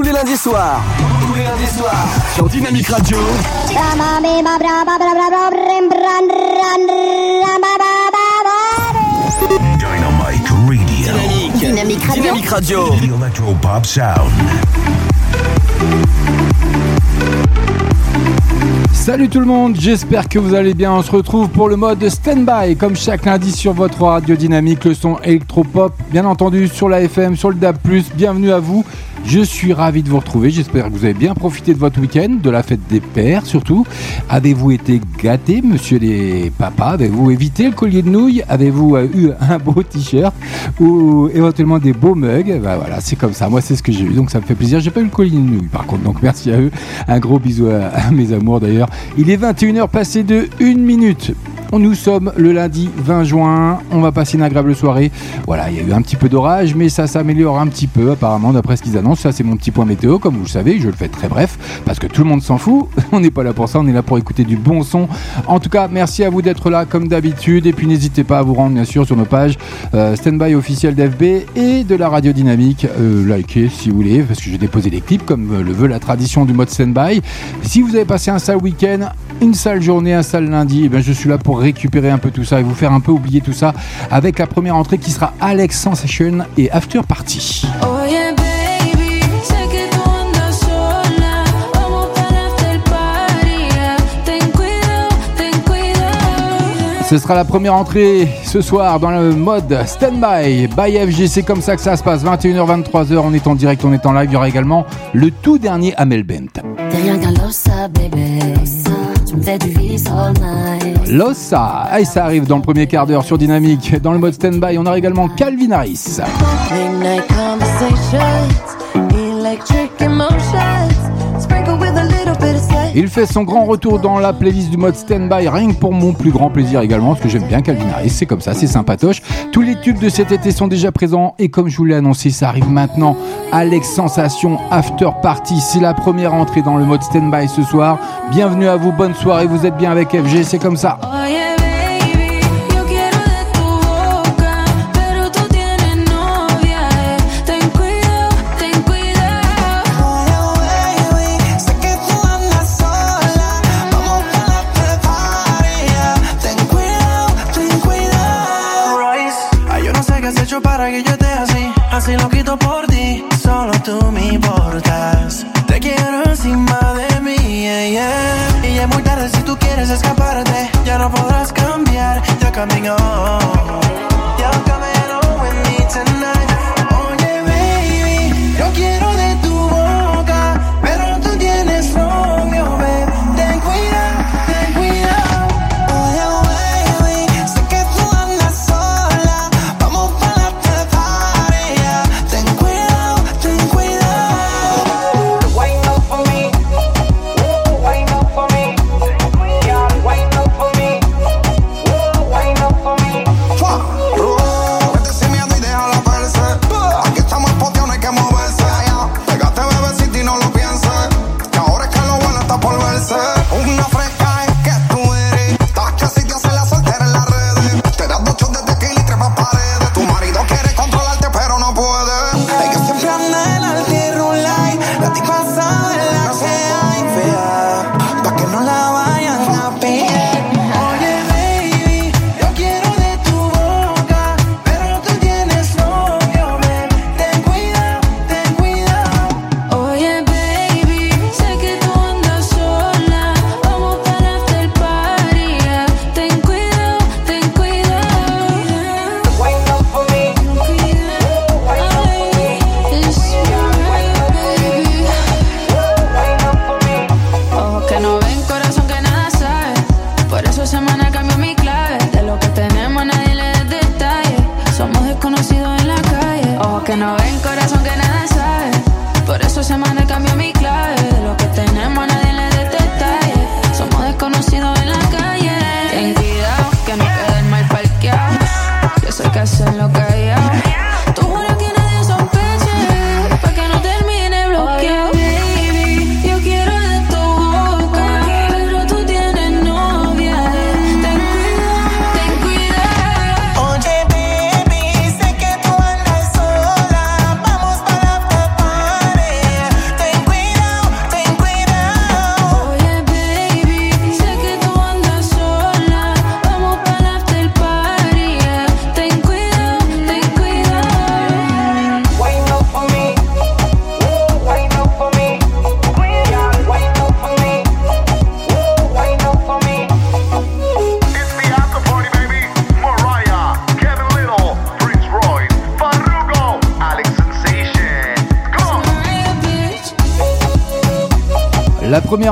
tous les lundis soirs. Tous les lundis soirs sur Dynamique Radio. Radio. Dynamique. Radio. Dynamique Radio. The Electro Pop Sound. Salut tout le monde, j'espère que vous allez bien. On se retrouve pour le mode stand-by, comme chaque lundi sur votre radio dynamique, le son électropop, bien entendu sur la FM, sur le DAB+. Bienvenue à vous. Je suis ravi de vous retrouver. J'espère que vous avez bien profité de votre week-end, de la fête des pères surtout. Avez-vous été gâtés, monsieur les papas? Avez-vous évité le collier de nouilles? Avez-vous euh, eu un beau t-shirt? Ou éventuellement des beaux mugs? Bah voilà, c'est comme ça. Moi, c'est ce que j'ai eu, donc ça me fait plaisir. J'ai pas eu le collier de nouilles, par contre, donc merci à eux. Un gros bisou à, à mes amours d'ailleurs. Il est 21h passé de 1 minute. Nous sommes le lundi 20 juin, on va passer une agréable soirée. Voilà, il y a eu un petit peu d'orage, mais ça s'améliore un petit peu apparemment d'après ce qu'ils annoncent. Ça c'est mon petit point météo, comme vous le savez, je le fais très bref, parce que tout le monde s'en fout. On n'est pas là pour ça, on est là pour écouter du bon son. En tout cas, merci à vous d'être là comme d'habitude, et puis n'hésitez pas à vous rendre bien sûr sur nos pages euh, Standby officiel d'FB et de la radio dynamique. Euh, likez si vous voulez, parce que j'ai déposé des clips comme euh, le veut la tradition du mode Standby. Si vous avez passé un sale week-end, une sale journée, un sale lundi, eh je suis là pour récupérer un peu tout ça et vous faire un peu oublier tout ça avec la première entrée qui sera Alex Sensation et After Party. Yeah. Ce sera la première entrée ce soir dans le mode Standby by FG. C'est comme ça que ça se passe. 21h, 23h, on est en direct, on est en live. Il y aura également le tout dernier Amel Bent. Lossa, et ça arrive dans le premier quart d'heure sur Dynamique. Dans le mode Standby, on aura également Calvin Harris. Il fait son grand retour dans la playlist du mode Standby, rien que pour mon plus grand plaisir également, parce que j'aime bien Calvin Harris, c'est comme ça, c'est sympatoche. Tous les tubes de cet été sont déjà présents, et comme je vous l'ai annoncé, ça arrive maintenant. Alex Sensation After Party, c'est la première entrée dans le mode Standby ce soir. Bienvenue à vous, bonne soirée, vous êtes bien avec FG, c'est comme ça. Baby, podrás cambiar, ya camino.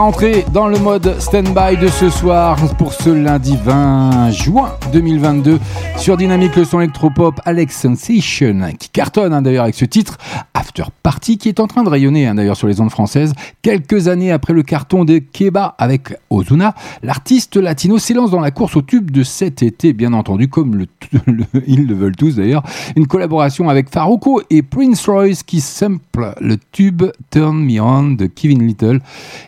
Entrée dans le mode stand-by de ce soir pour ce lundi 20 juin 2022 sur Dynamique le son électropop Alex Sensation qui cartonne hein, d'ailleurs avec ce titre After Party qui est en train de rayonner hein, d'ailleurs sur les ondes françaises. Quelques années après le carton de Keba avec Ozuna, l'artiste latino s'élance dans la course au tube de cet été bien entendu comme le, le- ils le veulent tous d'ailleurs. Une collaboration avec Farouko et Prince Royce qui sample le tube Turn Me On de Kevin Little.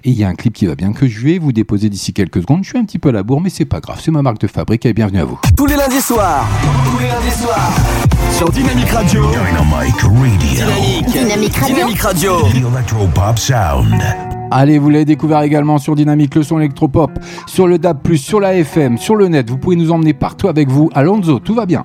Et il y a un clip qui va bien que je vais vous déposer d'ici quelques secondes. Je suis un petit peu à la bourre, mais c'est pas grave, c'est ma marque de fabrique et bienvenue à vous. Tous les lundis soirs. Tous les lundis soirs. Sur Dynamique Radio. Dynamite Radio. Dynamique Radio. Dynamique Radio. The Electropop Sound. Allez, vous l'avez découvert également sur Dynamique, le son électropop, sur le DAB+, sur la FM, sur le net. Vous pouvez nous emmener partout avec vous. Alonso, tout va bien.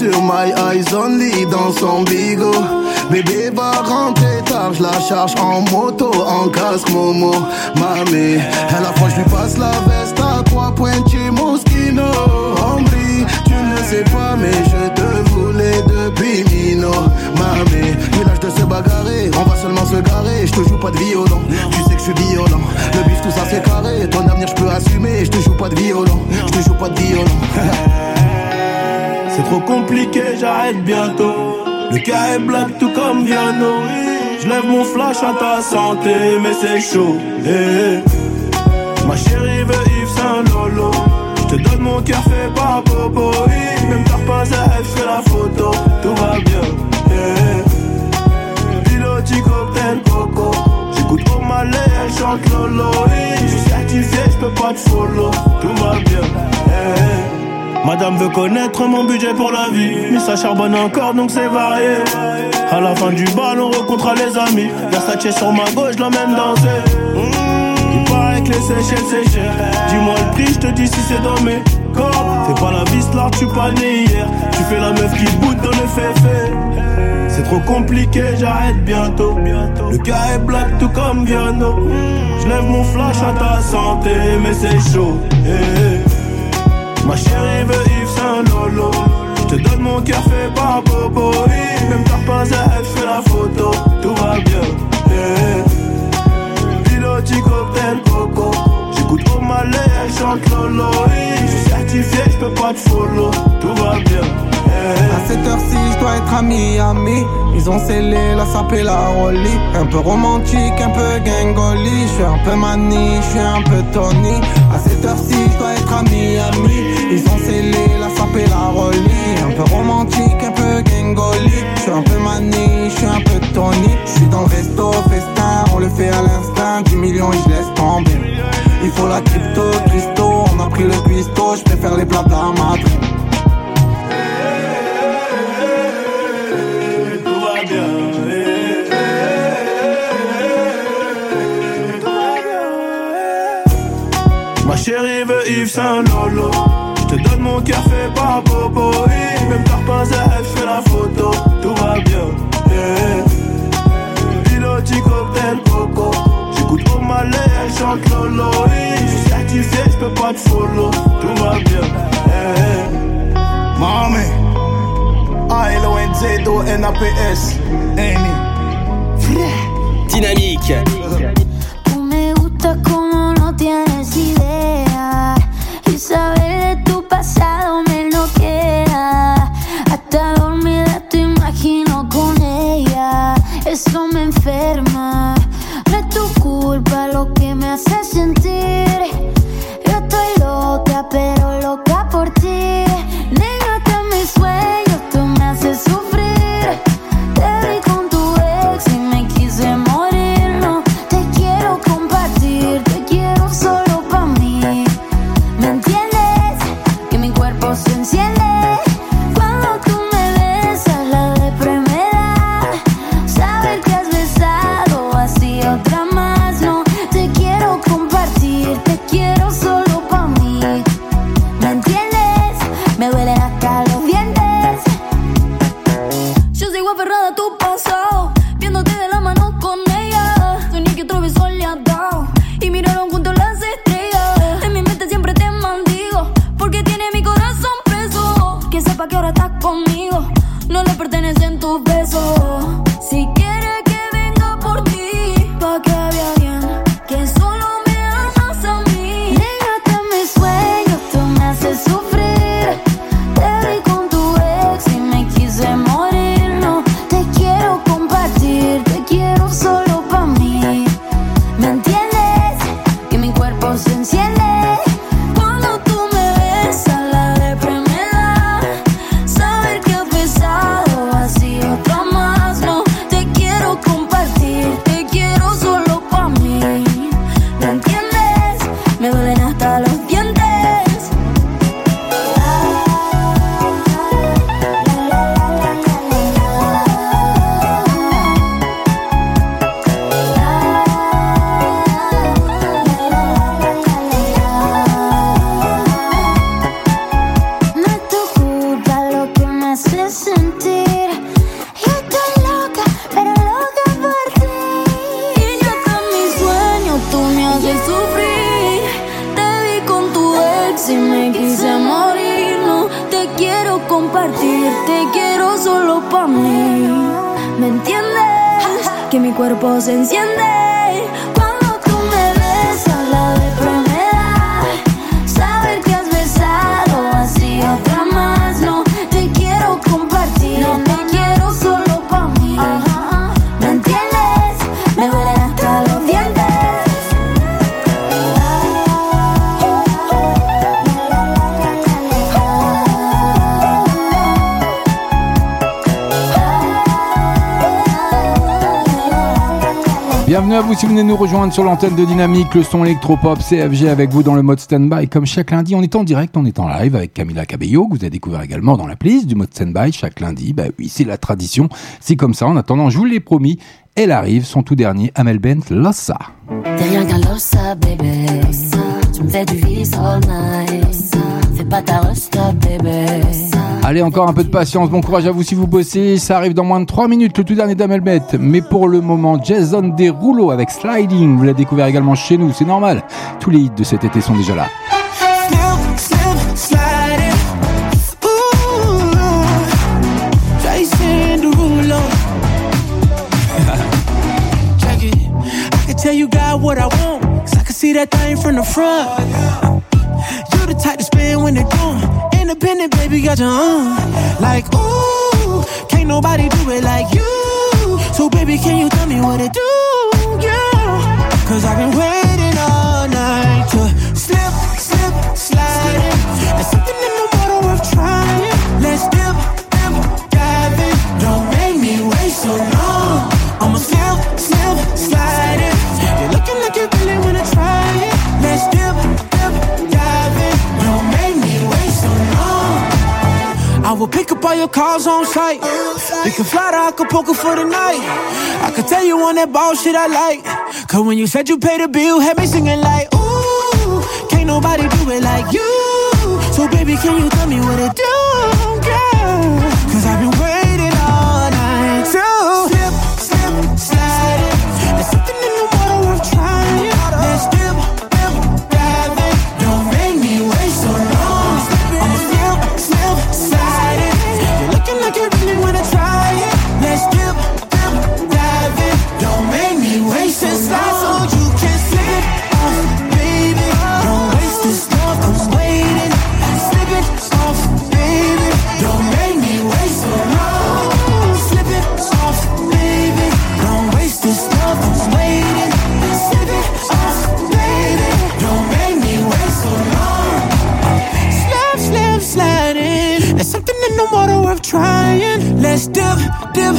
Sur My Eyes Only dans son bigot. Bébé va rentrer tard, je la charge en moto, en casque Momo. Mamé, à la fois je lui passe la veste à trois points chez Moschino. Hombre, tu ne sais pas, mais je te voulais depuis Mino. Mamé, village de se bagarrer, on va seulement se garer. Je te joue pas de violon, tu sais que je suis violent. Le bif, tout ça c'est carré, ton avenir je peux assumer. Je te joue pas de violon, je te joue pas de violon. C'est trop compliqué, j'arrête bientôt. Le cas est black tout comme Viano. Je lève mon flash à ta santé, mais c'est chaud. eh, eh. Ma chérie veut Je te donne mon cœur fait par Bobo. Même t'as pas à elle fait la photo. Tout va bien. Piloti cocktail coco. J'écoute au malais, elle chante Lolo. Je suis certifié, je peux pas te follow. Tout va bien. Madame veut connaître mon budget pour la vie Mais ça charbonne encore donc c'est varié À la fin du bal on rencontrera les amis Versace sur ma gauche l'emmène danser Mmh, Que les Seychelles Dis-moi le prix je te dis si c'est dans mes corps Fais pas la vis là tu pas né hier Tu fais la meuf qui boude dans le féfé c'est trop compliqué, j'arrête bientôt. Le cas est black tout comme Viano. Je lève mon flash à ta santé, mais c'est chaud. eh. Ma chérie veut Yves Saint Lolo. Je te donne mon cœur fait par Bobo. Même t'as pas elle fait la photo. Tout va bien. eh. Piloti cocktail coco. J'écoute au malais, chante Lolo. Je suis certifié, je peux pas te follow. Tout va bien. eh. À cette heure-ci, je dois être à Miami. Ils ont scellé la sape et la rollie. Un peu romantique, un peu gangoli. Je suis un peu mani, je suis un peu Tony. À cette heure-ci, je dois être à Miami. Ils ont scellé la sape et la rollie. Un peu romantique, un peu gangoli. Je suis un peu mani, je suis un peu Tony. Je suis dans le resto, le fait à l'instinct. 10 millions et je laisse tomber. Il faut la crypto, Christo. On a pris le cuistot, je préfère les plats va bien. Ma chérie veut Yves Saint Lolo. Je te donne mon cœur fait par Bobo. oui. Même à elle fait la photo. Tout va bien. Piloti cocktail coco. J'écoute au malais, elle chante Lolo. Je suis certifié, je peux pas te follow. Tout va bien. eh. Mami, A-L-O-N-Z-O-N-A-P-S. Dynamique. Rejoindre sur l'antenne de Dynamique, le son électropop CFG avec vous dans le mode stand-by. Comme chaque lundi, on est en direct, on est en live avec Camila Cabello, que vous avez découvert également dans la playlist du mode stand-by chaque lundi. Bah oui, c'est la tradition. C'est comme ça. En attendant, je vous l'ai promis, elle arrive, son tout dernier, Amel Bent, Lossa. T'es rien qu'un lossa, bébé. Tu me fais du vice all night. Fais pas ta bébé. Allez, encore un peu de patience. Bon courage à vous si vous bossez. Ça arrive dans moins de 3 minutes, le tout dernier d'Amel Bent. Mais pour le moment, Jason Derulo avec Sliding. Vous l'avez découvert également chez nous, c'est normal. Tous les hits de cet été sont déjà là. Independent, baby, got your own. Like, ooh, can't nobody do it like you. So, baby, can you tell me what to do? Yeah. Cause I've been waiting all night to slip, slip, slide in. There's something in the water worth trying. Let's dip, dip, dive in. Don't make me wait so long. I'ma slip, will pick up all your calls on site. We can fly to Acapulco for the night. I could tell you on that ball shit I like. Cause when you said you paid the bill, had me singing like, ooh, can't nobody do it like you. So baby, can you tell me what to do, trying. Let's dip, dip,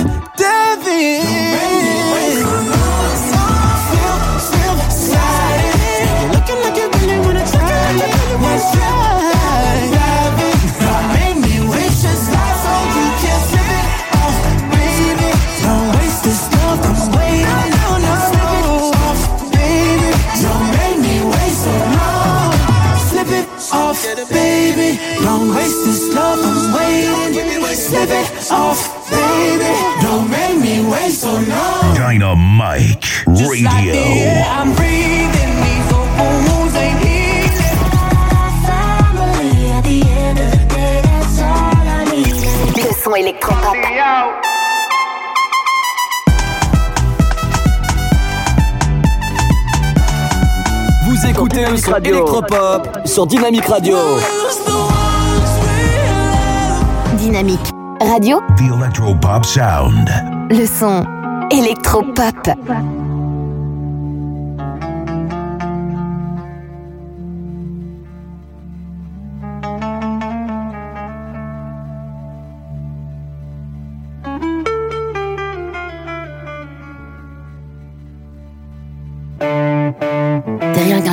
son électropop sur Dynamique Radio. Dynamique. Radio, The Electropop Sound. le son électropop.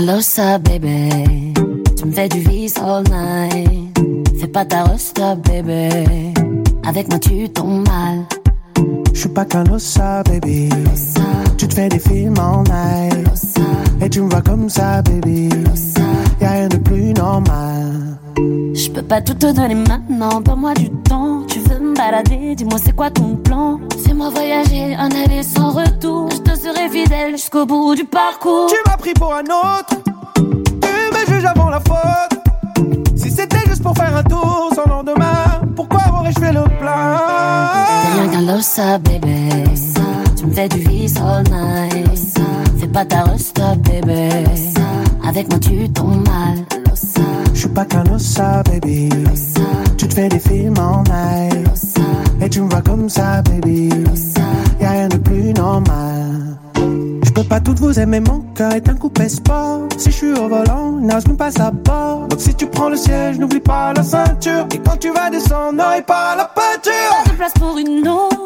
Losa, baby. Tu me fais du vice all night. Fais pas ta rosta, baby. Avec moi, tu tombes mal. Je suis pas qu'un losa, baby. Tu te fais des films all night. Et tu me vois comme ça, baby. Y'a rien de plus normal. Je peux pas tout te donner maintenant, donne-moi du temps. Tu veux me balader, dis-moi c'est quoi ton plan. Fais-moi voyager, un aller sans retour. Je te serai fidèle jusqu'au bout du parcours. Tu m'as pris pour un autre. Tu me juges avant la faute. Si c'était juste pour faire un tour sans lendemain, pourquoi aurais-je fait le plein? T'es rien qu'un baby. Tu me fais du vice all night. Fais pas ta rosta, baby. Avec moi tu tombes mal. Je suis pas qu'un losa, baby. Tu te fais des films all night. Et tu me vois comme ça, baby. Y'a rien de plus normal. Je peux pas toutes vous aimer, mon cœur est un coupé sport. Si je suis au volant, nage même pas à bord. Donc si tu prends le siège, n'oublie pas la ceinture. Et quand tu vas descendre, n'aurai pas la peinture. Pas de place pour une autre.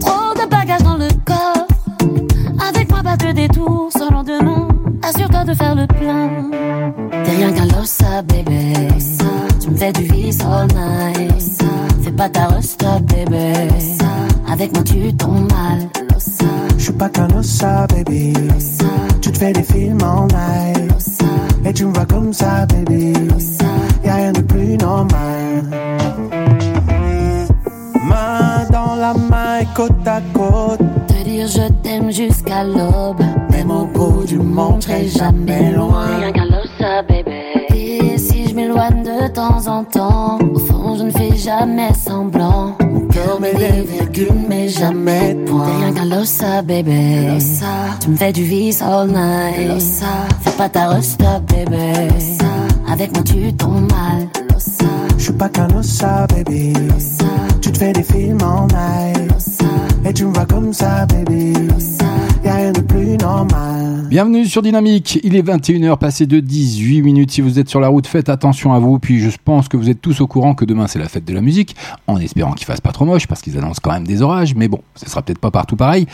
Trop de bagages dans le corps. Avec moi, pas de détour sans lendemain. Assure-toi de faire le plein. T'es rien qu'un losa, baby. Tu me fais du vice all night. Fais pas ta rosta, baby. Avec moi, tu tombes mal. Je suis pas qu'un losa, baby. Tu te fais des films all night. Et tu me vois comme ça, baby. Y'a rien de plus normal. Main dans la main côte à côte. Te dire je t'aime jusqu'à l'aube. Même au bout du monde, je serai jamais loin. Rien qu'un losa, baby. Et si je m'éloigne de temps en temps, au fond, je ne fais jamais semblant. Mon cœur met des virgules, mais jamais de points. T'es rien qu'un losa, baby. Losa. Tu me fais du vice all night. Losa. Fais pas ta rosta, baby. Losa. Avec moi, tu tombes mal. Losa. Je suis pas qu'un losa, baby. Tu te fais des films all night. Et tu me vois comme ça, baby. Y'a Bienvenue sur Dynamique, il est 21h passé de 18 minutes. Si vous êtes sur la route, faites attention à vous. Puis je pense que vous êtes tous au courant que demain c'est la fête de la musique, en espérant qu'il fasse pas trop moche parce qu'ils annoncent quand même des orages. Mais bon, ce sera peut-être pas partout pareil.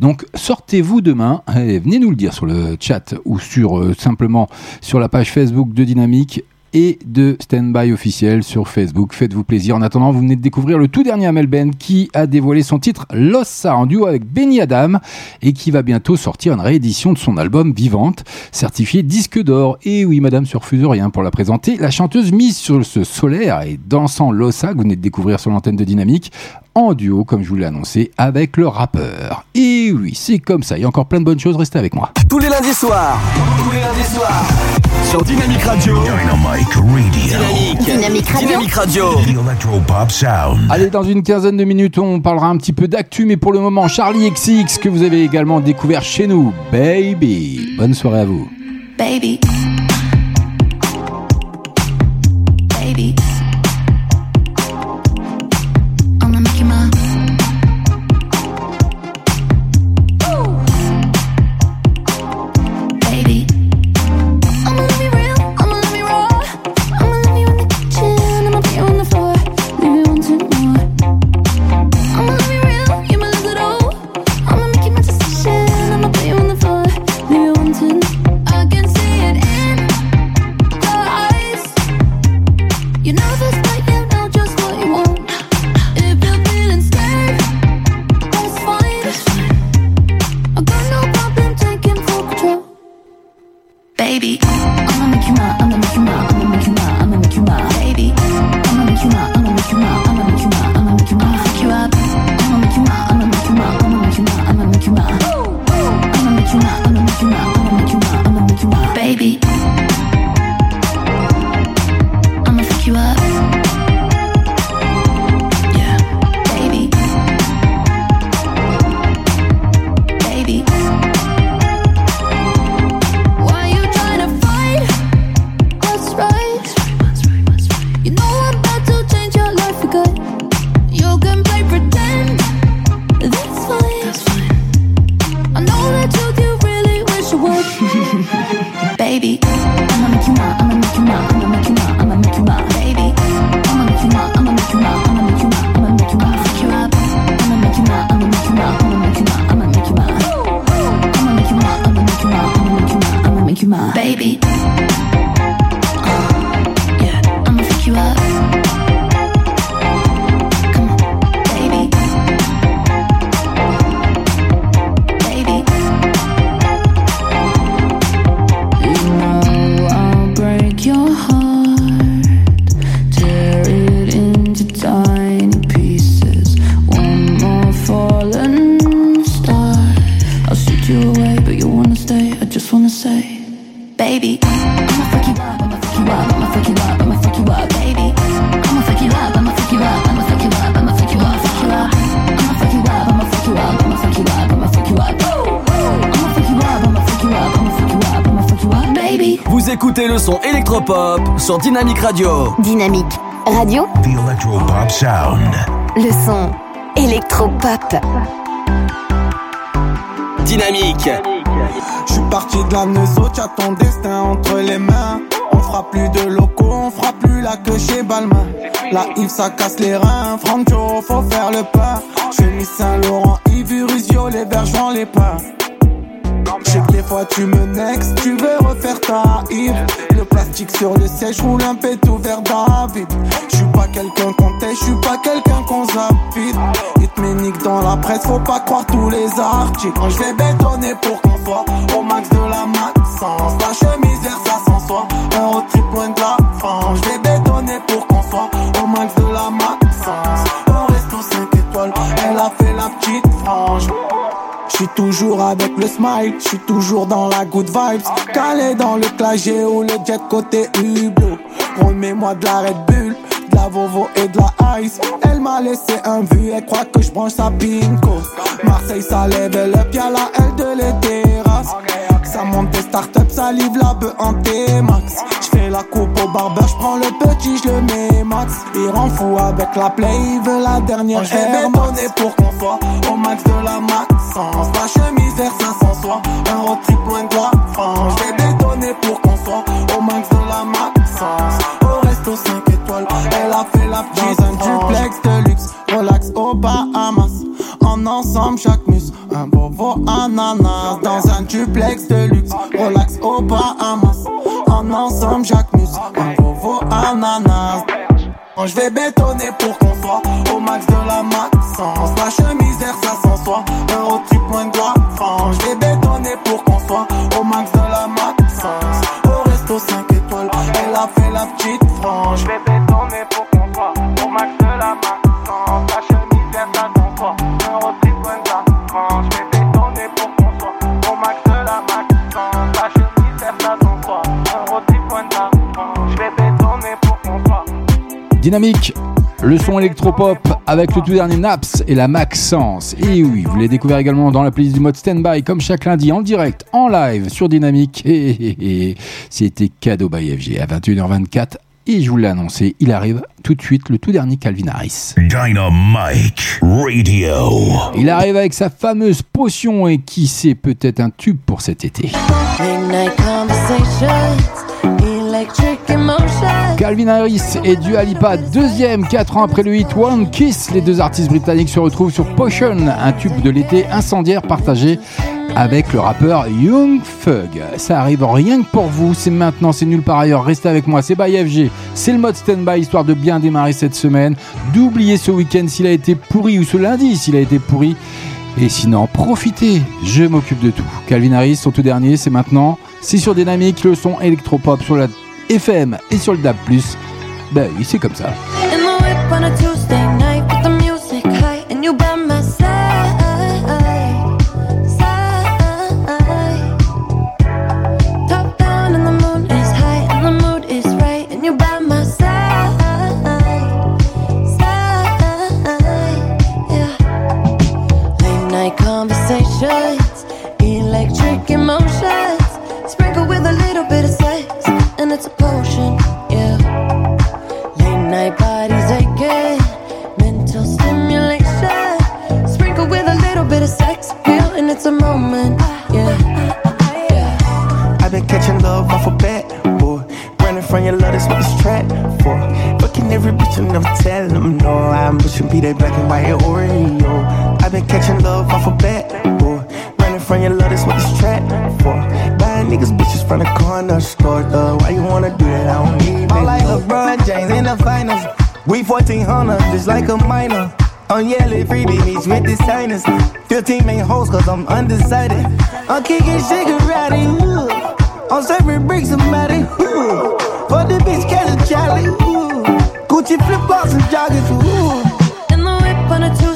Donc sortez-vous demain, et venez nous le dire sur le chat ou sur euh, simplement sur la page Facebook de Dynamique et de Standby officiel sur Facebook. Faites-vous plaisir. En attendant, vous venez de découvrir le tout dernier Amel Ben qui a dévoilé son titre Lossa en duo avec Benny Adam et qui va bientôt sortir une réédition de son album Vivante, certifié disque d'or. Et oui, madame, se refuse rien pour la présenter. La chanteuse mise sur ce solaire et dansant Lossa que vous venez de découvrir sur l'antenne de Dynamique en duo, comme je vous l'ai annoncé, avec le rappeur. Et oui, c'est comme ça. Il y a encore plein de bonnes choses. Restez avec moi. Tous les lundis soirs. Tous les lundis soirs. Sur Dynamique Radio. Dynamic Radio. Dynamique. Dynamique Radio. Dynamique Radio. The Electropop Sound. Allez, dans une quinzaine de minutes, on parlera un petit peu d'actu, mais pour le moment, Charlie XX, que vous avez également découvert chez nous. Baby. Bonne soirée à vous. Baby. Baby. Électropop sur Dynamique Radio. Dynamique Radio. The Electropop Sound. Le son électropop. Dynamique. Je suis parti de la Neuso, t'as ton destin entre les mains. On fera plus de locaux, on fera plus la queue chez Balmain. La Yves ça casse les reins, Franjo faut faire le pas. mis Saint-Laurent, Yves Urusio, les bergers les pas. Je sais que des fois tu me next, tu veux refaire ta Yves Le plastique sur le siège roule un tout vers David. Je suis pas quelqu'un qu'on je suis pas quelqu'un qu'on zappide Il te nique dans la presse, faut pas croire tous les articles. Quand je vais bétonner pour qu'on soit au max de la maxence La chemise toujours avec le smile, je suis toujours dans la good vibes. Calé dans le clagé ou le jet côté Hublot. Remets-moi de la Red Bull, de la Vovo et de la Ice. Elle m'a laissé un vu, elle croit que je branche sa pinko. Marseille, ça lève le pied à la L de les terrasses. Ça monte des startups, ça livre la bœuf en T-Max. J'fais la coupe au barbeur, j'prends le petit, j'le mets max. Il rend fou avec la play, il veut la dernière Air pour qu'on soit au max de la maxence. La chemise vers 500 soir, un road trip loin de la France. J'vais bétonner pour qu'on soit au max de la maxence. Au resto 5 étoiles, elle a fait la petite Dans un duplex de luxe, relax au Bahamas. En ensemble, chaque mus, un bobo ananas. Dans un duplex de luxe, je vais bétonner pour qu'on soit au max de la maxence La chemise Dynamique, le son électropop avec le tout dernier Naps et la Maxence. Et oui, vous l'avez découvert également dans la playlist du mode Standby, comme chaque lundi en direct, en live sur Dynamique. Et, c'était cadeau by FG à 21h24. Et je vous l'ai annoncé, il arrive tout de suite le tout dernier Calvin Harris. Dynamic Radio. Il arrive avec sa fameuse potion et qui sait peut-être un tube pour cet été. Calvin Harris et Dua Lipa, deuxième, 4 ans après le hit One Kiss. Les deux artistes britanniques se retrouvent sur Potion, un tube de l'été incendiaire partagé avec le rappeur Young Thug. Ça arrive rien que pour vous, c'est maintenant, c'est nul par ailleurs. Restez avec moi, c'est by FG, c'est le mode stand-by histoire de bien démarrer cette semaine, d'oublier ce week-end s'il a été pourri ou ce lundi s'il a été pourri. Et sinon, profitez, je m'occupe de tout. Calvin Harris, son tout dernier, c'est maintenant. C'est sur Dynamique, le son électropop sur la FM et sur le DAB+. Ben oui, c'est comme ça. alphabet, boy. Running from your love, that's what it's trapped for. Fucking every bitch and I'm telling them no. I'm pushing be that black and white Oreo. I've been catching love off a bat, boy. Running from your love, that's what it's trapped for. Buying niggas bitches from the corner store, though. Why you wanna do that? I don't even. I'm like LeBron James in the finals. We 1400, just like a minor. I'm yelling freebie meets with the signers. 15 main hoes, cause I'm undecided. I'm kicking, shit riding. Ooh. I'm serving bricks and matty. For the bitch, catch a ooh. Gucci flip flops and joggers, ooh. In the whip on a Tuesday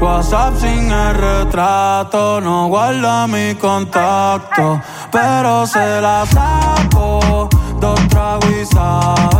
WhatsApp sin el retrato, no guarda mi contacto, pero se la saco. Dos tragos y sabes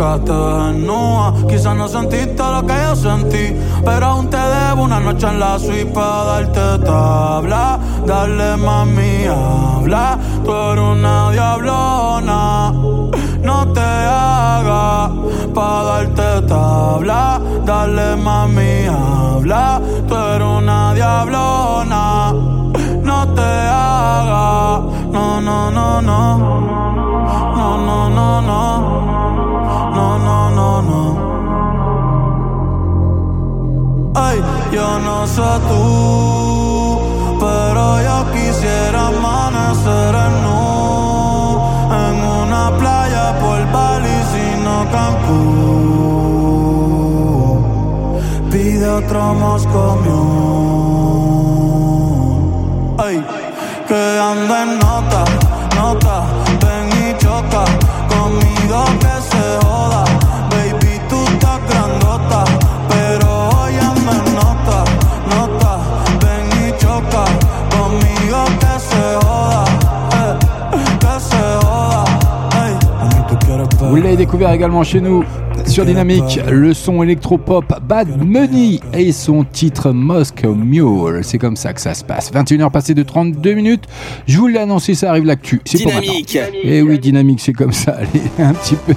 Te desnuda. Quizás no sentiste lo que yo sentí, pero aún te debo una noche en la suite para darte tabla. Dale mami, habla, tú eres una diablona. No te hagas pa' darte tabla. Dale mami, habla, tú eres una diablona. No te hagas, no, no, no. No, no, no, no. No, pero yo quisiera amanecer en nu en una playa por Bali, sino Cancún. Pide otro Moscow Mule. Ay, que ando découvert également chez nous sur Dynamique, le son électropop Bad Money et son titre Moscow Mule. C'est comme ça que ça se passe. 21h passées de 32 minutes. Je vous l'ai annoncé, ça arrive l'actu. C'est pour Dynamique. maintenant. Et oui, Dynamique, c'est comme ça. Allez, un petit peu.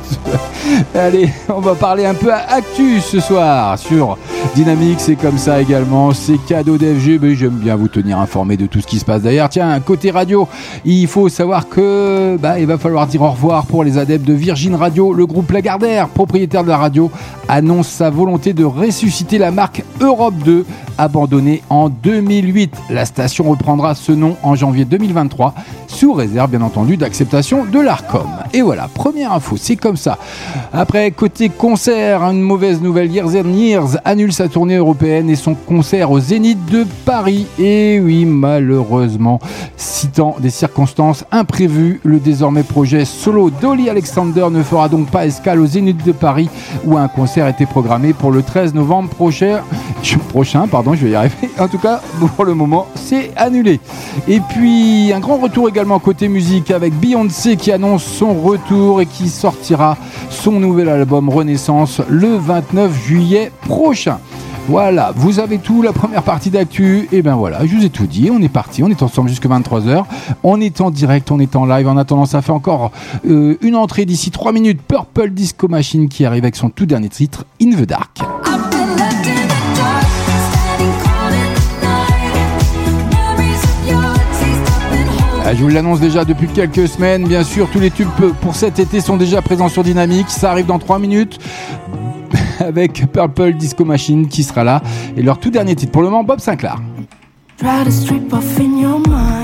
Allez, on va parler un peu à actu ce soir sur Dynamique. C'est comme ça également. C'est cadeau d'FG. Mais j'aime bien vous tenir informé de tout ce qui se passe. D'ailleurs, tiens, côté radio, il faut savoir que bah, il va falloir dire au revoir pour les adeptes de Virgin Radio. Le groupe Lagardère, propriétaire de la radio, annonce sa volonté de ressusciter la marque Europe 2, abandonnée en 2008. La station reprendra ce nom en janvier 2023, sous réserve bien entendu d'acceptation de l'ARCOM. Et voilà, première info, c'est comme ça. Après, côté concert, une mauvaise nouvelle, Years and Years annule sa tournée européenne et son concert au Zénith de Paris. Et oui, malheureusement, citant des circonstances imprévues, le désormais projet solo Dolly Alexander ne fera donc pas escale au Zénith de Paris où un concert était programmé pour le 13 novembre prochain. Prochain, pardon, je vais y arriver. En tout cas, pour le moment, c'est annulé. Et puis, un grand retour également côté musique avec Beyoncé qui annonce son retour et qui sortira son nouvel album Renaissance le 29 juillet prochain. Voilà, vous avez tout, la première partie d'actu. Et ben voilà, je vous ai tout dit. On est parti, on est ensemble jusqu'à 23h. On est en direct, on est en live. En attendant, ça fait encore euh, une entrée d'ici 3 minutes. Purple Disco Machine qui arrive avec son tout dernier titre, In the Dark. Ah, Je vous l'annonce déjà depuis quelques semaines. Bien sûr, tous les tubes pour cet été sont déjà présents sur Dynamique. Ça arrive dans 3 minutes avec Purple Disco Machine qui sera là. Et leur tout dernier titre pour le moment, Bob Sinclair. Try to strip off in your mind.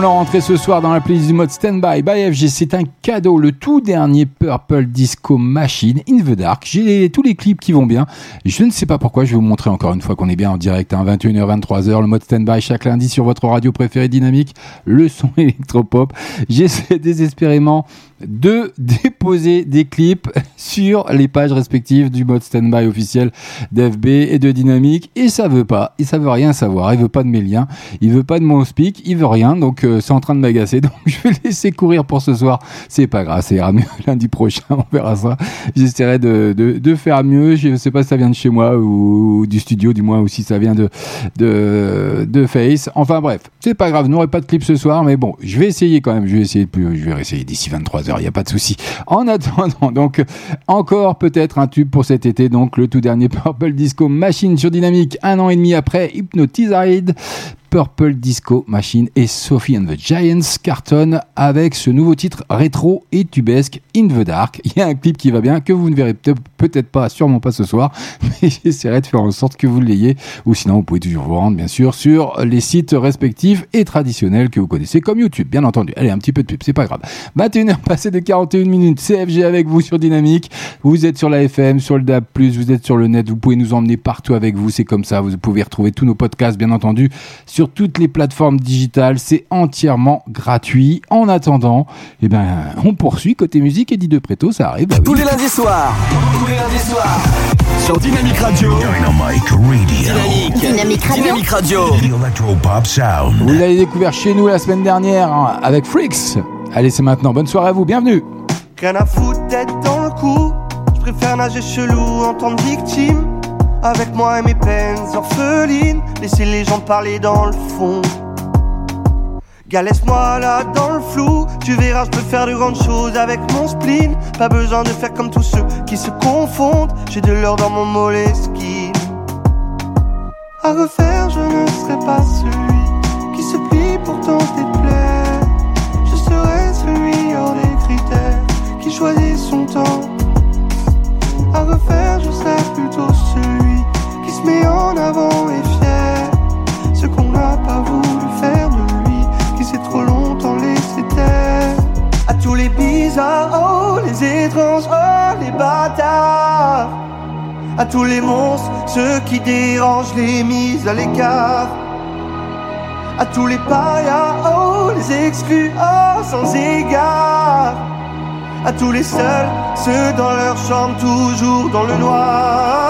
Font leur entrée ce soir dans la playlist du mode Standby by FG. C'est un cadeau, le tout dernier Purple Disco Machine in the Dark. J'ai tous les clips qui vont bien. Je ne sais pas pourquoi, je vais vous montrer encore une fois qu'on est bien en direct, hein, 21h, 23h, le mode Standby chaque lundi sur votre radio préférée dynamique, le son électropop. J'essaie désespérément de déposer des clips sur les pages respectives du mode Standby officiel d'FB et de Dynamique et ça veut pas, et ça veut rien savoir, il veut pas de mes liens, il veut pas de mon speak, il veut rien, donc euh, c'est en train de m'agacer, donc je vais laisser courir pour ce soir, c'est pas grave, ça ira mieux lundi prochain, on verra ça, j'essaierai de, de, faire mieux, je sais pas si ça vient de chez moi ou du studio du moins, ou si ça vient de, de, de Face, enfin bref, c'est pas grave, n'aurai pas de clip ce soir, mais bon, je vais essayer quand même, je vais essayer plus, je vais essayer d'ici 23h, il n'y a pas de souci. En attendant, donc, encore peut-être un tube pour cet été, donc le tout dernier Purple Disco Machine sur Dynamique, un an et demi après, Hypnotize Purple Disco Machine et Sophie and the Giants cartonnent avec ce nouveau titre rétro et tubesque In the Dark. Il y a un clip qui va bien que vous ne verrez peut- peut-être pas, sûrement pas ce soir, mais j'essaierai de faire en sorte que vous l'ayez. Ou sinon, vous pouvez toujours vous rendre, bien sûr, sur les sites respectifs et traditionnels que vous connaissez comme YouTube, bien entendu. Allez, un petit peu de pub, c'est pas grave. 21h passées de 41 minutes, CFG avec vous sur Dynamique. Vous êtes sur la FM, sur le DAB+, vous êtes sur le net, vous pouvez nous emmener partout avec vous, c'est comme ça. Vous pouvez retrouver tous nos podcasts, bien entendu, sur toutes les plateformes digitales. C'est entièrement gratuit. En attendant, eh ben, on poursuit côté musique. Eddie De Preto, ça arrive. bah oui. Tous les lundis soirs. Tous les lundis soirs. Sur Dynamique Radio. Dynamic Radio. Dynamique. Dynamique Radio. Dynamique Radio. Electropop Sound. Vous l'avez découvert chez nous la semaine dernière hein, avec Freaks. Allez, c'est maintenant. Bonne soirée à vous. Bienvenue. Rien à foutre d'être dans le coup. Je préfère nager chelou en tant que victime. Avec moi et mes peines orphelines. Laisser les gens parler dans le fond. Gars, laisse-moi là dans le flou. Tu verras, je peux faire de grandes choses avec mon spleen. Pas besoin de faire comme tous ceux qui se confondent. J'ai de l'or dans mon moleskine. À refaire, je ne serai pas celui qui se plie pour tenter de plaire. Je serai celui hors des critères qui choisit son temps. À refaire, je serai plutôt celui se met en avant et fier. Ce qu'on n'a pas voulu faire de lui, qui s'est trop longtemps laissé taire. À tous les bizarres, oh, les étranges, oh, les bâtards. À tous les monstres, ceux qui dérangent les mises à l'écart. À tous les parias, oh, les exclus, oh, sans égard. À tous les seuls, ceux dans leur chambre, toujours dans le noir.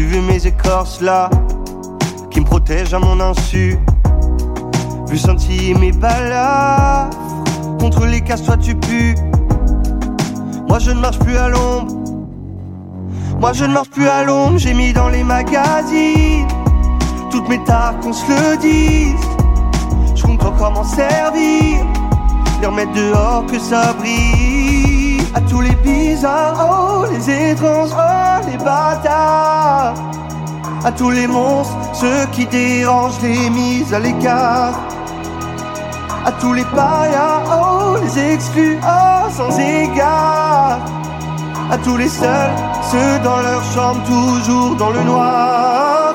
As-tu vu mes écorces là qui me protègent à mon insu Vu sentir mes balafres contre les casse toi tu pues. Moi je ne marche plus à l'ombre. Moi je ne marche plus à l'ombre, j'ai mis dans les magazines toutes mes tares qu'on se le dise. Je compte encore m'en servir les remettre dehors que ça brille. À tous les bizarres, oh, les étranges, oh, les bâtards. À tous les monstres, ceux qui dérangent les mises à l'écart. À tous les parias, oh, les exclus, oh, sans égard. À tous les seuls, ceux dans leur chambre, toujours dans le noir.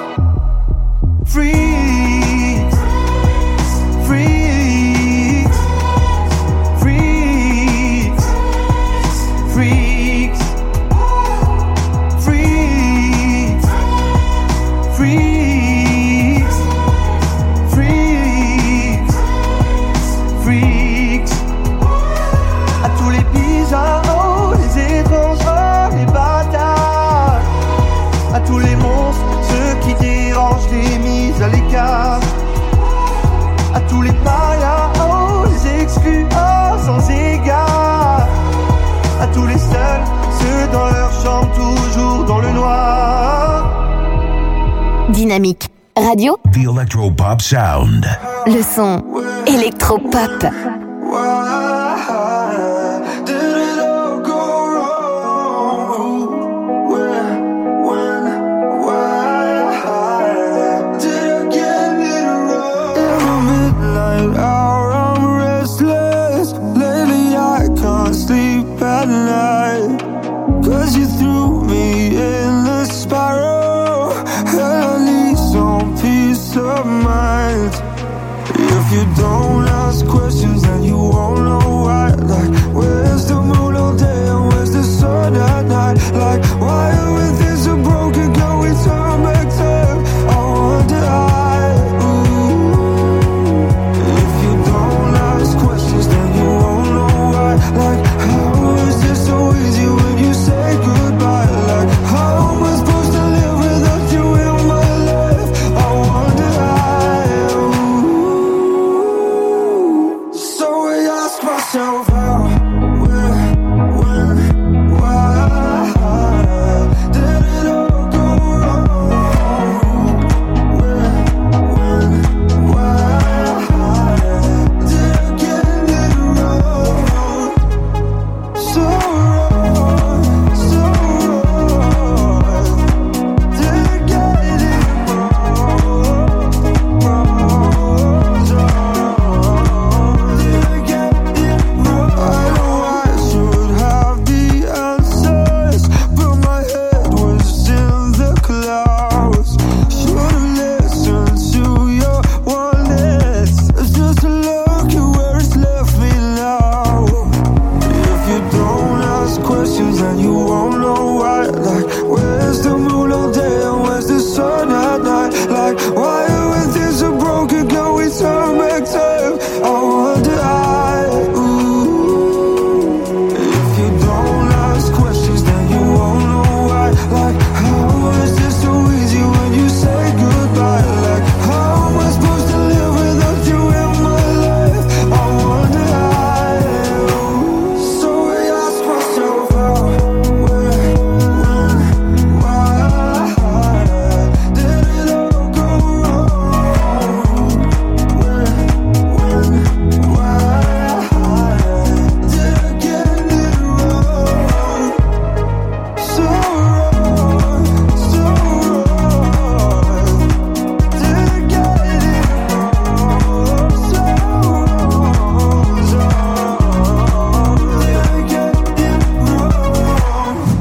Dynamique Radio. The Electropop Sound. Le son électropop.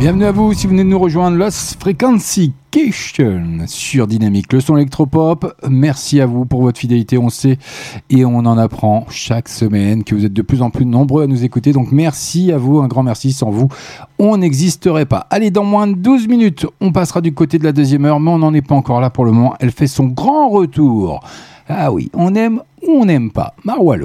Bienvenue à vous si vous venez de nous rejoindre Lost Frequency Cation sur Dynamique, le son électropop. Merci à vous pour votre fidélité, on sait et on en apprend chaque semaine que vous êtes de plus en plus nombreux à nous écouter. Donc merci à vous, un grand merci. Sans vous, on n'existerait pas. Allez, dans moins de 12 minutes, on passera du côté de la deuxième heure, mais on n'en est pas encore là pour le moment. Elle fait son grand retour. Ah oui, on aime ou on n'aime pas. Marwa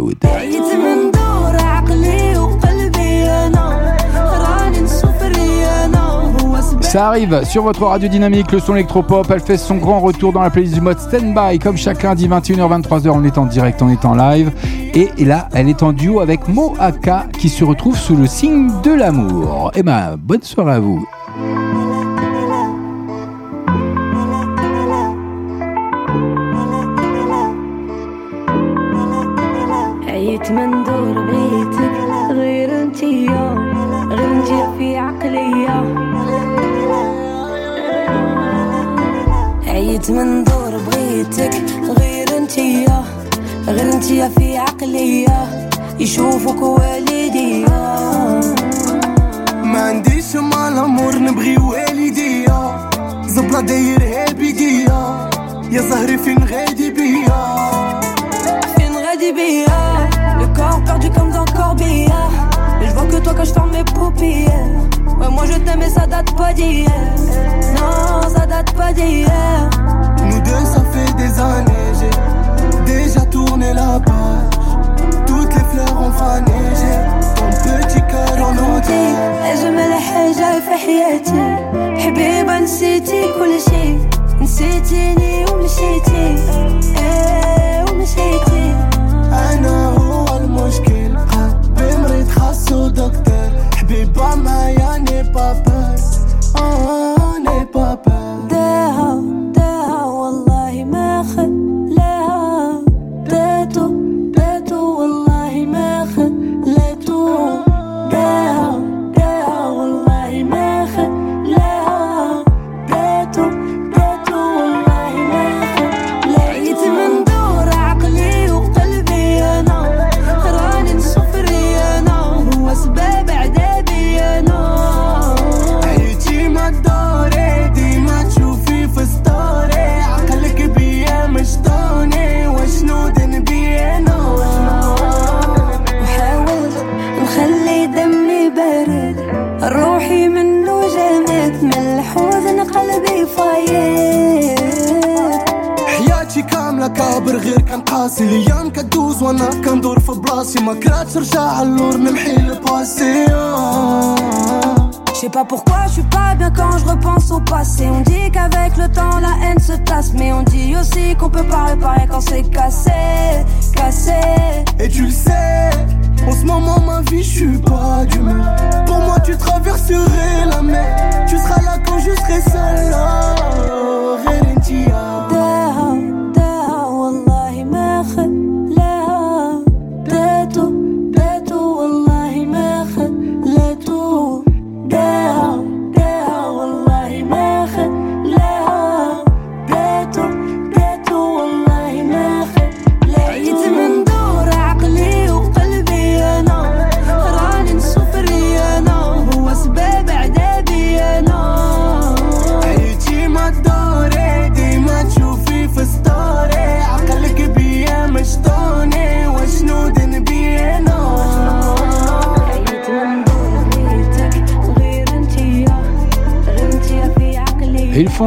Ça arrive sur votre radio dynamique, le son électropop. Elle fait son grand retour dans la playlist du mode Standby. Comme chaque lundi, 21h, 23h, on est en direct, on est en live. Et là, elle est en duo avec Mo Aka qui se retrouve sous le signe de l'amour. Eh ben, bonne soirée à vous. عيت من دور بغيتك غير انتي غير انتي في عقلية يشوفك والديا. ما عنديش مع الأمور نبغي والديا. زبلة داير بيديا يا زهري فين غادي بيا؟ Une radibia, le corps perdu comme dans Corbillard. Mais je vois que toi quand je ferme mes paupières. Ouais, moi je t'aime et ça date pas d'hier. Non, ça date pas d'hier. Nous deux ça fait des années J'ai déjà tourné la page Toutes les fleurs ont fané J'ai ton petit cœur en انتي otage اجمل حاجة في حياتي حبيبة نسيتي كل شي نسيتيني ومشيتي ايه ومشيتي انا هو المشكل قلبي مريض خاصو دكتور حبيبة معايا وانا كندور في بلاصي ما كرهتش نرجع اللور نمحي الباسي Je sais pas pourquoi je suis pas bien quand je repense au passé. On dit qu'avec le temps la haine se tasse, mais on dit aussi qu'on peut pas réparer quand c'est cassé, cassé. Et tu le sais, en ce moment ma vie je suis pas d'humeur Pour moi tu traverserais la mer Tu seras là quand je serai seul oh,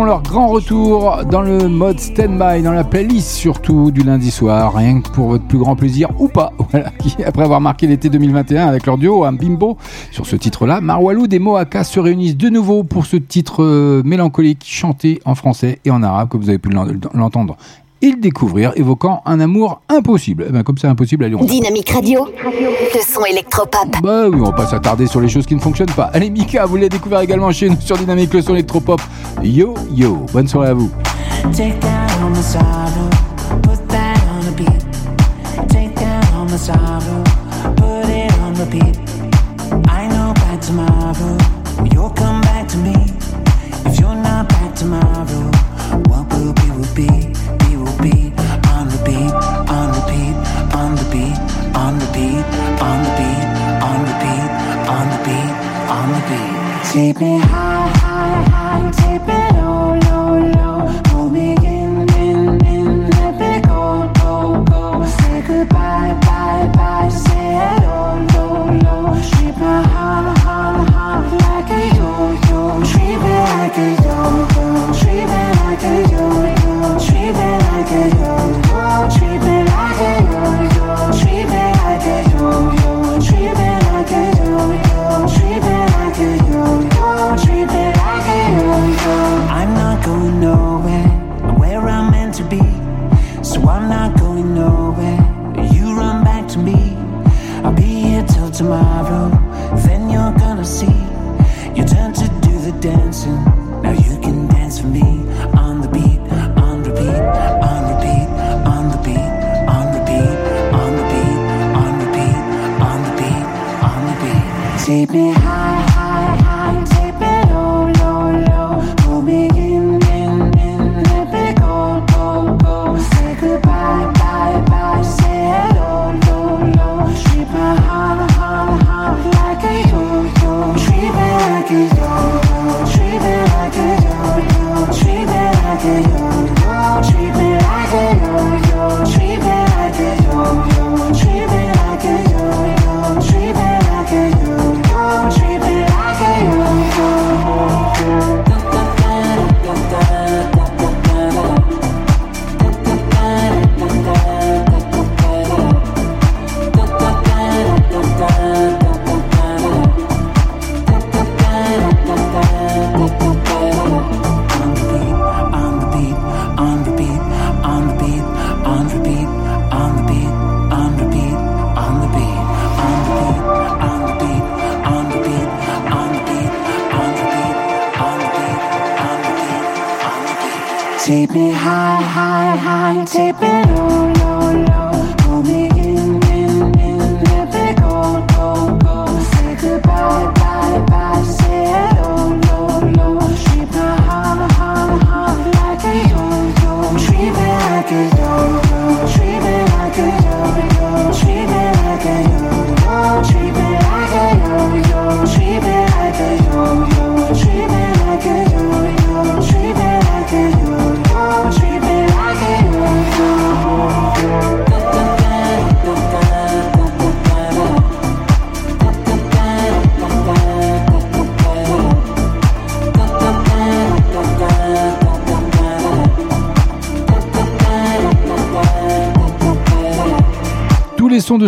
leur grand retour dans le mode stand-by, dans la playlist surtout du lundi soir, rien que pour votre plus grand plaisir ou pas. Voilà, après avoir marqué l'été 2021 avec leur duo, un bimbo, sur ce titre-là, Marwaloud et Moaka se réunissent de nouveau pour ce titre euh, mélancolique chanté en français et en arabe, comme vous avez pu l'en- l'entendre et le découvrir, évoquant un amour impossible. Eh ben, comme c'est impossible, allez, on Dynamique Radio, le son électropop. Bah oui, on va pas s'attarder sur les choses qui ne fonctionnent pas. Allez, Mika, vous l'avez découvert également chez nous sur Dynamique, le son électropop. Yo, yo, bonne soirée à vous. Take down the sorrow, put that on a beat. Take down the sorrow, put it on repeat. I know by tomorrow, you'll come back to me. If you're not back tomorrow, keep me high, high.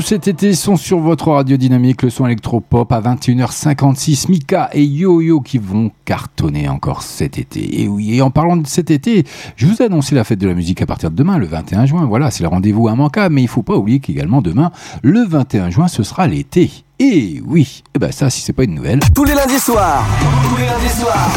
Cet été sont sur votre radio dynamique, le son électropop à 21h56. Mika et Yo-Yo qui vont cartonner encore cet été. Et oui, et en parlant de cet été, je vous ai annoncé la fête de la musique à partir de demain, le 21 juin. Voilà, c'est le rendez-vous immanquable, mais il faut pas oublier qu'également demain, le 21 juin, ce sera l'été. Et oui, ben ça, si c'est pas une nouvelle. Tous les lundis soirs. Tous les lundis soirs.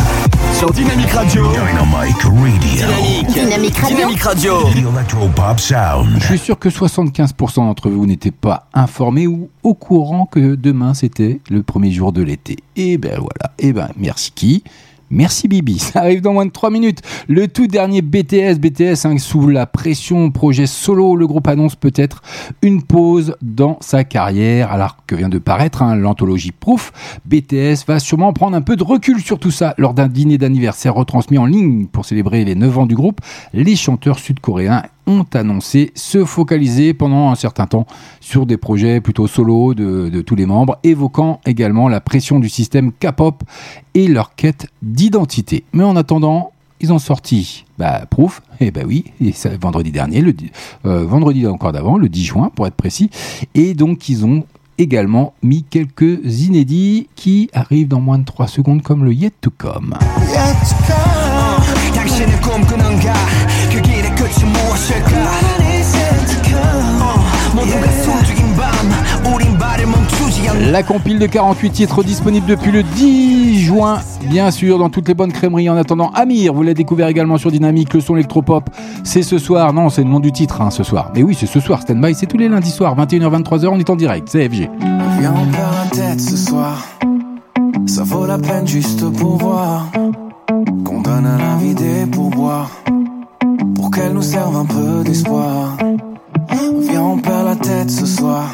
Sur Dynamic Radio. Dynamic Radio. Dynamique Radio. Dynamic Radio. Electropop Sound. Je suis sûr que 75% d'entre vous n'étaient pas informés ou au courant que demain c'était le premier jour de l'été. Et ben voilà, et ben merci qui? Merci Bibi, ça arrive dans moins de 3 minutes. Le tout dernier BTS, BTS hein, sous la pression, projet solo, le groupe annonce peut-être une pause dans sa carrière alors que vient de paraître hein, l'anthologie Proof. BTS va sûrement prendre un peu de recul sur tout ça lors d'un dîner d'anniversaire retransmis en ligne pour célébrer les 9 ans du groupe. Les chanteurs sud-coréens ont annoncé se focaliser pendant un certain temps sur des projets plutôt solo de, tous les membres, évoquant également la pression du système K-pop et leur quête d'identité. Mais en attendant, ils ont sorti bah, Proof, eh ben et bah oui, vendredi dernier, le, euh, vendredi encore d'avant, le 10 juin pour être précis, et donc ils ont également mis quelques inédits qui arrivent dans moins de 3 secondes comme le Yet to Come. Yet to come 꿈꾸는가 그 길의 끝이 무엇일까 어, 모두가 숨죽인 밤 우린 발을 멈추지 않는 La compile de 48 titres disponible depuis le 10 juin, bien sûr, dans toutes les bonnes crèmeries. En attendant, Amir, vous l'avez découvert également sur Dynamique, le son électropop. C'est ce soir, non, c'est le nom du titre, hein, ce soir. Mais oui, c'est ce soir, Standby, c'est tous les lundis soirs, 21h-23h, on est en direct, c'est FG. Viens, on perd la tête ce soir. Ça vaut la peine juste pour voir. Qu'on donne à la vie des pourboires. Pour qu'elle nous serve un peu d'espoir. Viens, on perd la tête ce soir.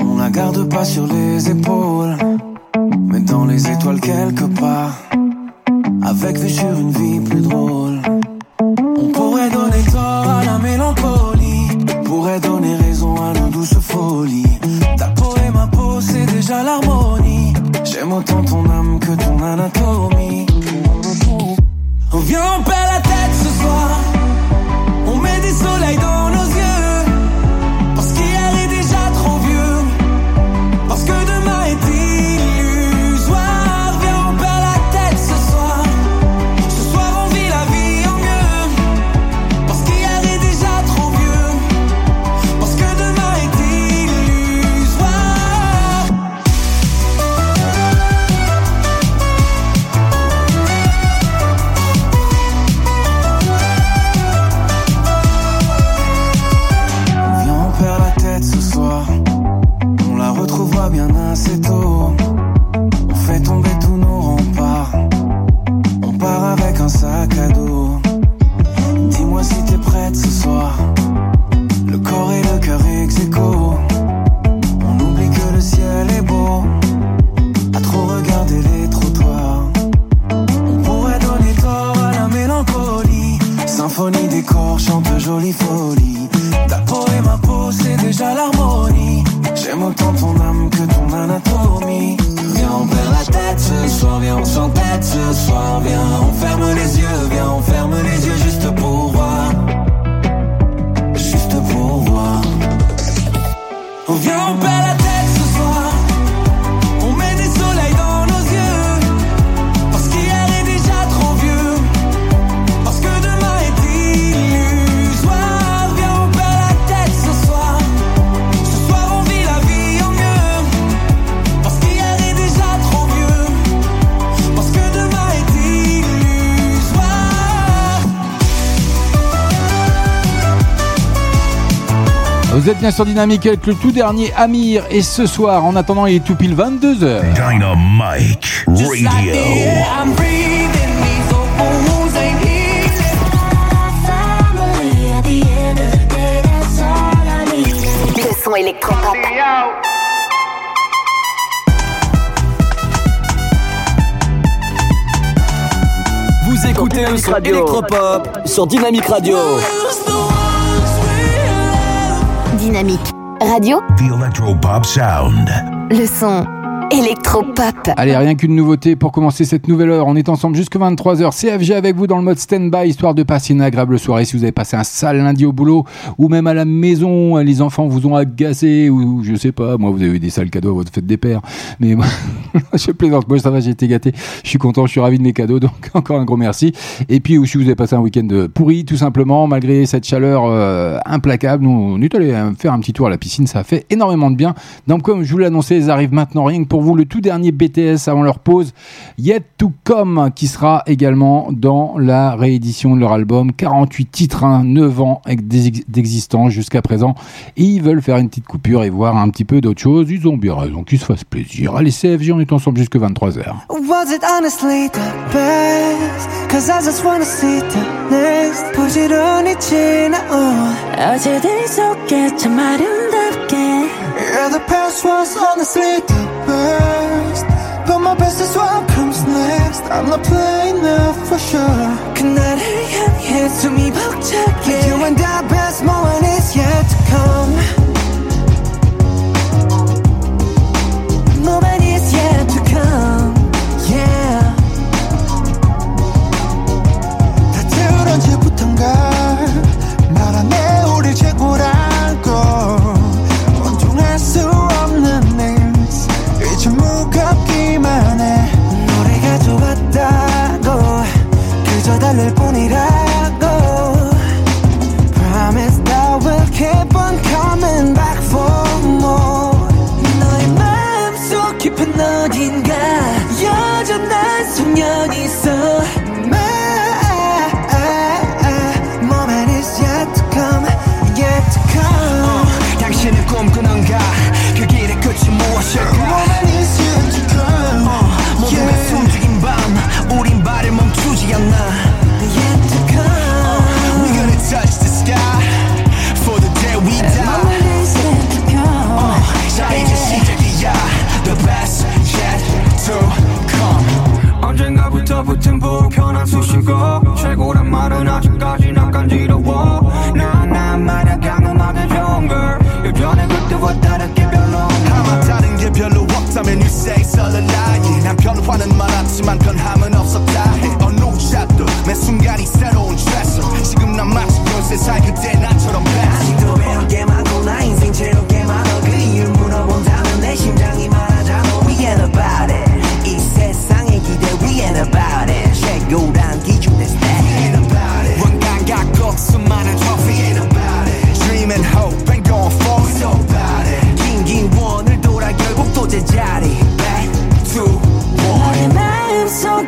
On la garde pas sur les épaules, mais dans les étoiles quelque part. Avec vue sur une vie plus drôle. On pourrait donner tort à la mélancolie, on pourrait donner raison à nos douces folies. Ta peau et ma peau, c'est déjà l'harmonie. J'aime autant ton âme que ton anatomie. Viens, on perd les yeux, viens, on ferme Vous êtes bien sur Dynamique avec le tout dernier Amir et ce soir, en attendant, il est tout pile 22h. Dynamite Radio. Son électropop. Vous écoutez le son électropop sur Dynamique Radio. Dynamique Radio. The Electropop Sound. Le son Allez, rien qu'une nouveauté pour commencer cette nouvelle heure. On est ensemble jusqu'à 23h. CFG avec vous dans le mode stand-by, histoire de passer une agréable soirée. Si vous avez passé un sale lundi au boulot ou même à la maison, les enfants vous ont agacé ou je sais pas, moi vous avez eu des sales cadeaux à votre fête des pères. Mais moi, je plaisante. Moi ça va, j'ai été gâté. Je suis content, je suis ravi de mes cadeaux. Donc encore un gros merci. Et puis si vous avez passé un week-end pourri, tout simplement, malgré cette chaleur euh, implacable, nous on est allé euh, faire un petit tour à la piscine. Ça a fait énormément de bien. Donc comme je vous annoncé, ils arrivent maintenant rien que pour vous le tout dernier BTS avant leur pause, Yet to Come, qui sera également dans la réédition de leur album. 48 titres, hein, 9 ans d'ex- d'existence jusqu'à présent. Et ils veulent faire une petite coupure et voir un petit peu d'autres choses. Ils ont bien raison, qu'ils se fassent plaisir. Allez, CFG, on est ensemble jusqu'à 23h. Was it honestly the best? Cause I just wanna see the next 부지런히 지나온 어제들 속에 참 아름답게 Yeah, the past was honestly the best But my best is what comes next I'm not playing now for sure 그날을 향해 숨이 벅차게 You and the best moment is yet to come 불편한 수식어 최고란 말은 아직까지 난 간지러워. 나난 말야 강음하게 좋은 걸. 예전에 그때와 다르게 별로 아마 다른 게 별로 없다면 you say it's all a lie 난 변화는 많았지만 변함은 없었다 해. 어느 샷도 매 순간이 새로운 트레서 지금 난 마치 연세살 그때 나처럼 아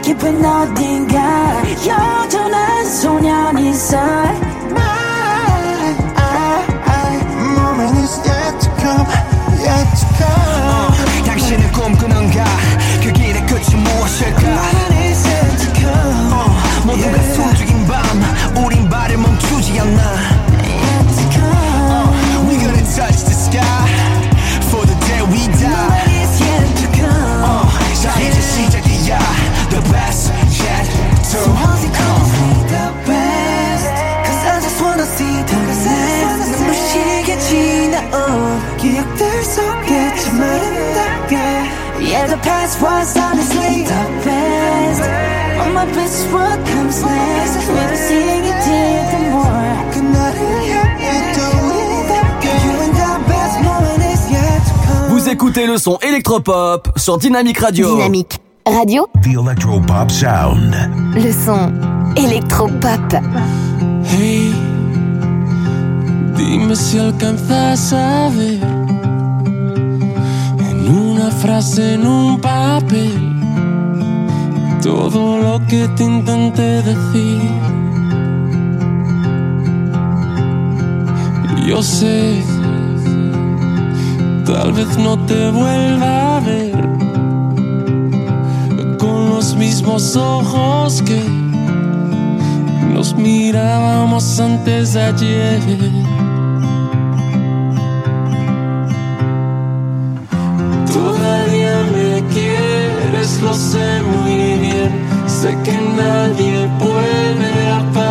깊은 어딘가 여전한 소년이 있 écoutez le son électropop sur Dynamic Radio. Dynamique Radio, The Electropop Sound. le son électropop. Hey, dime si alcanzas a ver en una frase, en un papel, todo lo que te intenté decir. Yo sé, tal vez no te vuelva a ver con los mismos ojos que nos mirábamos antes de ayer. Todavía me quieres, lo sé muy bien. Sé que nadie puede apagar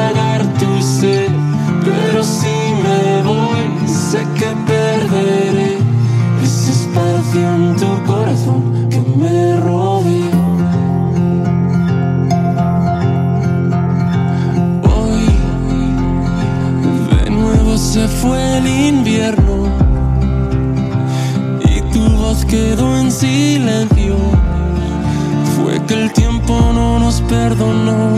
se fue el invierno y tu voz quedó en silencio. Fue que el tiempo no nos perdonó.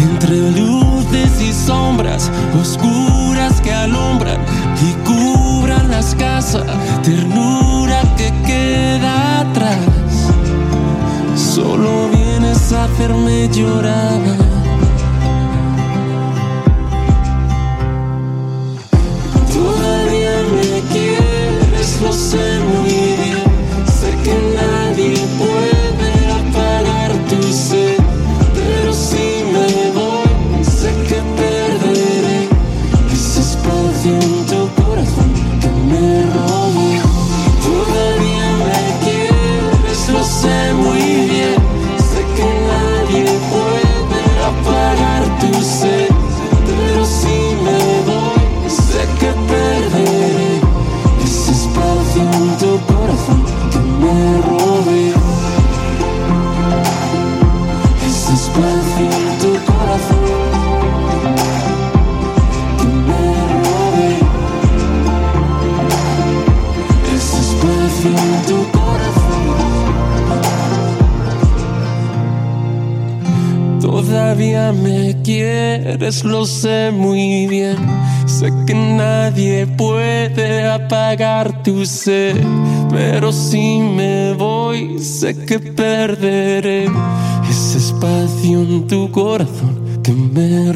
Entre luces y sombras oscuras que alumbran y cubran las casas, ternura que queda atrás. Solo vienes a hacerme llorar. Quieres, quieres, lo sé muy bien. Sé que nadie puede apagar tu sed, pero si me voy, que perderé espacio en tu corazón que me.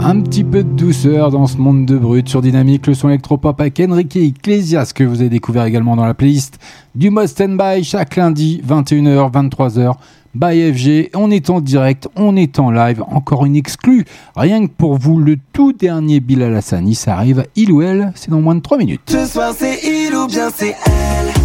Un petit peu de douceur dans ce monde de brut sur Dynamique, le son électropop avec Enrique Iglesias que vous avez découvert également dans la playlist du mode Standby chaque lundi 21h 23h by FG. On est en direct, on est en live, encore une exclue. Rien que pour vous, le tout dernier Bilal Hassani, ça arrive, il ou elle, c'est dans moins de 3 minutes. Ce soir c'est il ou bien c'est elle.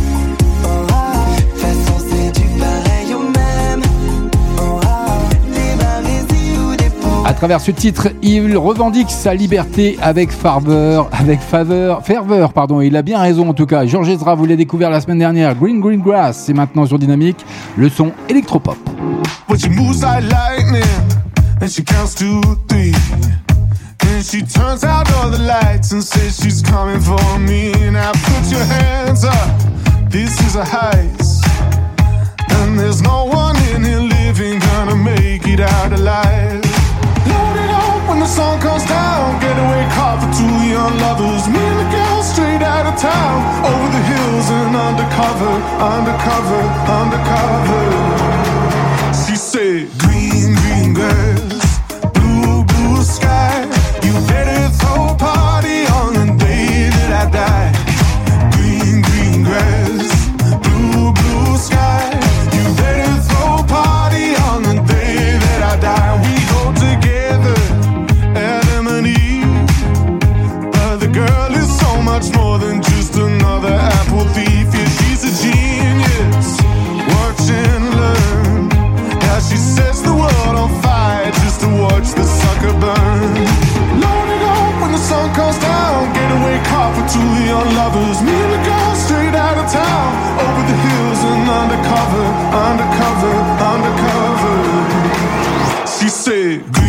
Travers ce titre, il revendique sa liberté avec ferveur, avec faveur, ferveur, pardon. Il a bien raison en tout cas. Georges Ezra, vous l'avez découvert la semaine dernière. Green Green Grass, c'est maintenant sur Dynamique, le son électropop. There's no one in here living gonna make it out. When the sun comes down. Getaway car for two young lovers. Me and the girl straight out of town. Over the hills and undercover, undercover, undercover. She said, Green, green grass, she sets the world on fire just to watch the sucker burn. Load it up when the sun comes down. Getaway car for two young lovers. Me and the girl straight out of town. Over the hills and undercover, undercover, undercover. She said.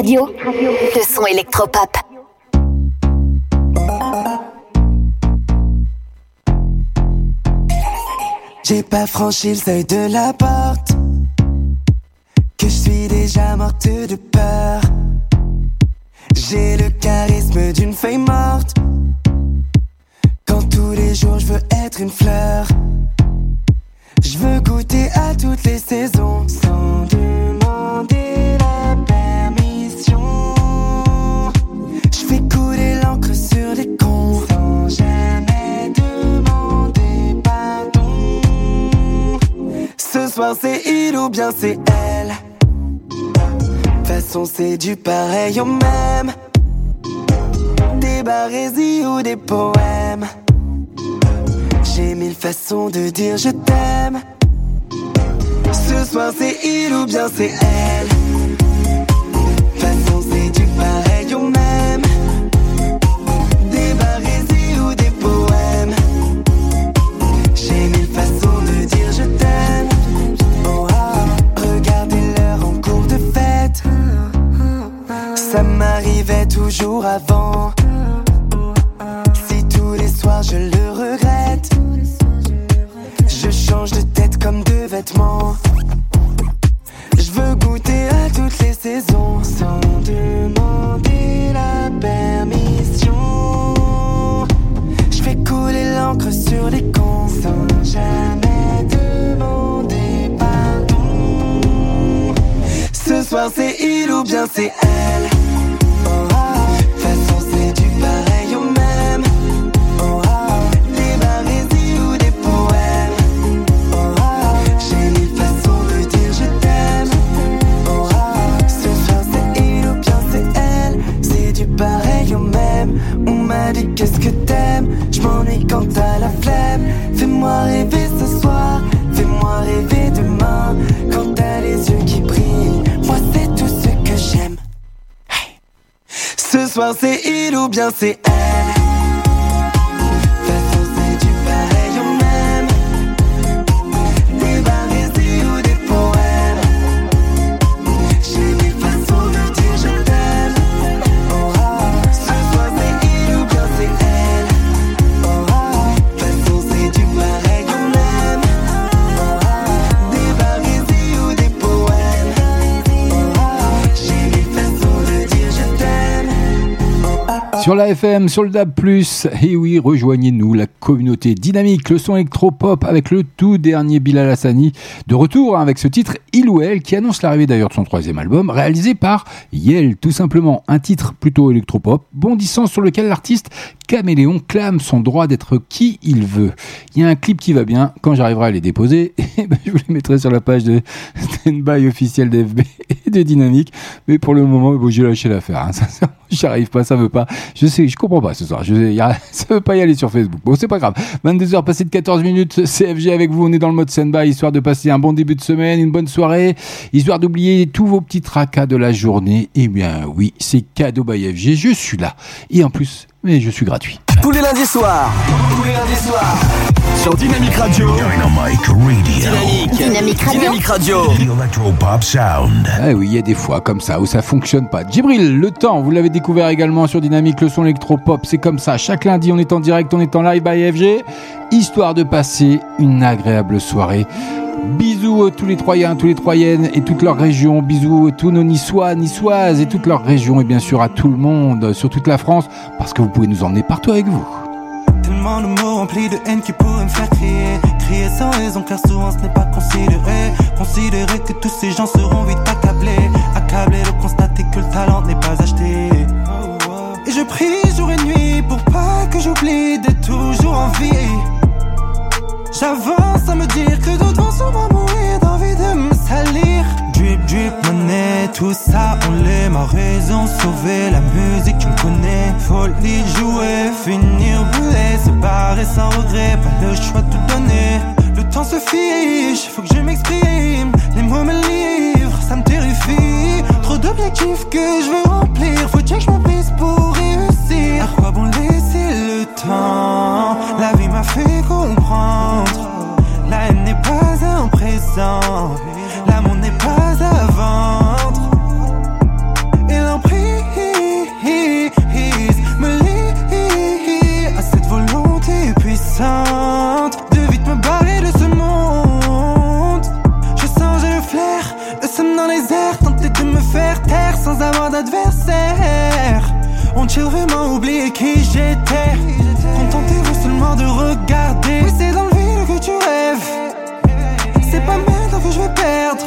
Radio, le son électropop. J'ai pas franchi le seuil de la porte. Que je suis déjà morte de peur. J'ai le charisme d'une feuille morte. Quand tous les jours je veux être une fleur. Je veux goûter à toutes les saisons C'est il ou bien c'est elle. De façon c'est du pareil au même. Des barésies ou des poèmes. J'ai mille façons de dire je t'aime. Ce soir c'est il ou bien c'est elle. Toujours avant. Si tous les soirs je le regrette, je change de tête comme de vêtements. Je veux goûter à toutes les saisons sans demander la permission. Je fais couler l'encre sur les cons sans jamais demander pardon. Ce soir c'est il ou bien c'est elle. Soir c'est il ou bien c'est elle. Sur la FM, sur le DAB+, et oui, rejoignez-nous, la communauté dynamique, le son électropop avec le tout dernier Bilal Hassani, de retour avec ce titre Il ou Elle, qui annonce l'arrivée d'ailleurs de son troisième album, réalisé par Yel, tout simplement, un titre plutôt électropop, bondissant sur lequel l'artiste Caméléon clame son droit d'être qui il veut. Il y a un clip qui va bien, quand j'arriverai à les déposer, eh ben, je vous les mettrai sur la page de Standby officiel d'FB et de Dynamique, mais pour le moment, bon, j'ai lâché l'affaire, hein, j'arrive pas, ça veut pas, je sais, je comprends pas ce soir, je, ça veut pas y aller sur Facebook, bon c'est pas grave, 22h passées de 14 minutes, CFG avec vous, on est dans le mode Standby, histoire de passer un bon début de semaine, une bonne soirée, histoire d'oublier tous vos petits tracas de la journée, eh bien oui, c'est cadeau by FG, je suis là, et en plus, mais je suis gratuit. Tous les lundis soirs. Tous les lundis soirs. Sur Dynamique Radio. Dynamic Radio. Dynamique. Dynamique Radio. Dynamique Radio. The Electropop Sound. Ah oui, il y a des fois comme ça où ça fonctionne pas. Djibril, le temps, vous l'avez découvert également sur Dynamique, le son électropop, c'est comme ça. Chaque lundi, on est en direct, on est en live by FG, histoire de passer une agréable soirée. Bisous à tous les Troyens, tous les Troyennes et toutes leurs régions. Bisous à tous nos Niçois, Niçoises et toutes leurs régions et bien sûr à tout le monde sur toute la France parce que vous pouvez nous emmener partout avec vous. Tellement de mots remplis de haine qui pourraient me faire crier. Crier sans raison car souvent ce n'est pas considéré. Considérer que tous ces gens seront vite accablés. Accablés de constater que le talent n'est pas acheté. Et je prie jour et nuit pour pas que j'oublie d'être toujours en vie J'avance à me dire que d'autres vont sûrement mourir d'envie de me salir. Drip, drip, monnaie, tout ça on l'aime à raison Sauver la musique qu'on connaît Folie, jouer, finir brûlé Se barrer sans regret, pas le choix de tout donner. Le temps se fiche, faut que je m'exprime. Les mots me livrent, ça me terrifie. Trop d'objectifs que je veux remplir Faut que je m'en pour réussir. À quoi bon laisser le La vie m'a fait comprendre. La haine n'est pas un présent. L'amour n'est pas à vendre Et l'emprise me lie à cette volonté puissante De vite me barrer de ce monde. Je sens j'ai le flair, le somme dans les airs Tenter de me faire taire sans avoir d'adversaire. On chill vraiment oublier qui j'étais Contentez-vous seulement de regarder. Oui c'est dans le vide que tu rêves. C'est pas maintenant que je vais perdre.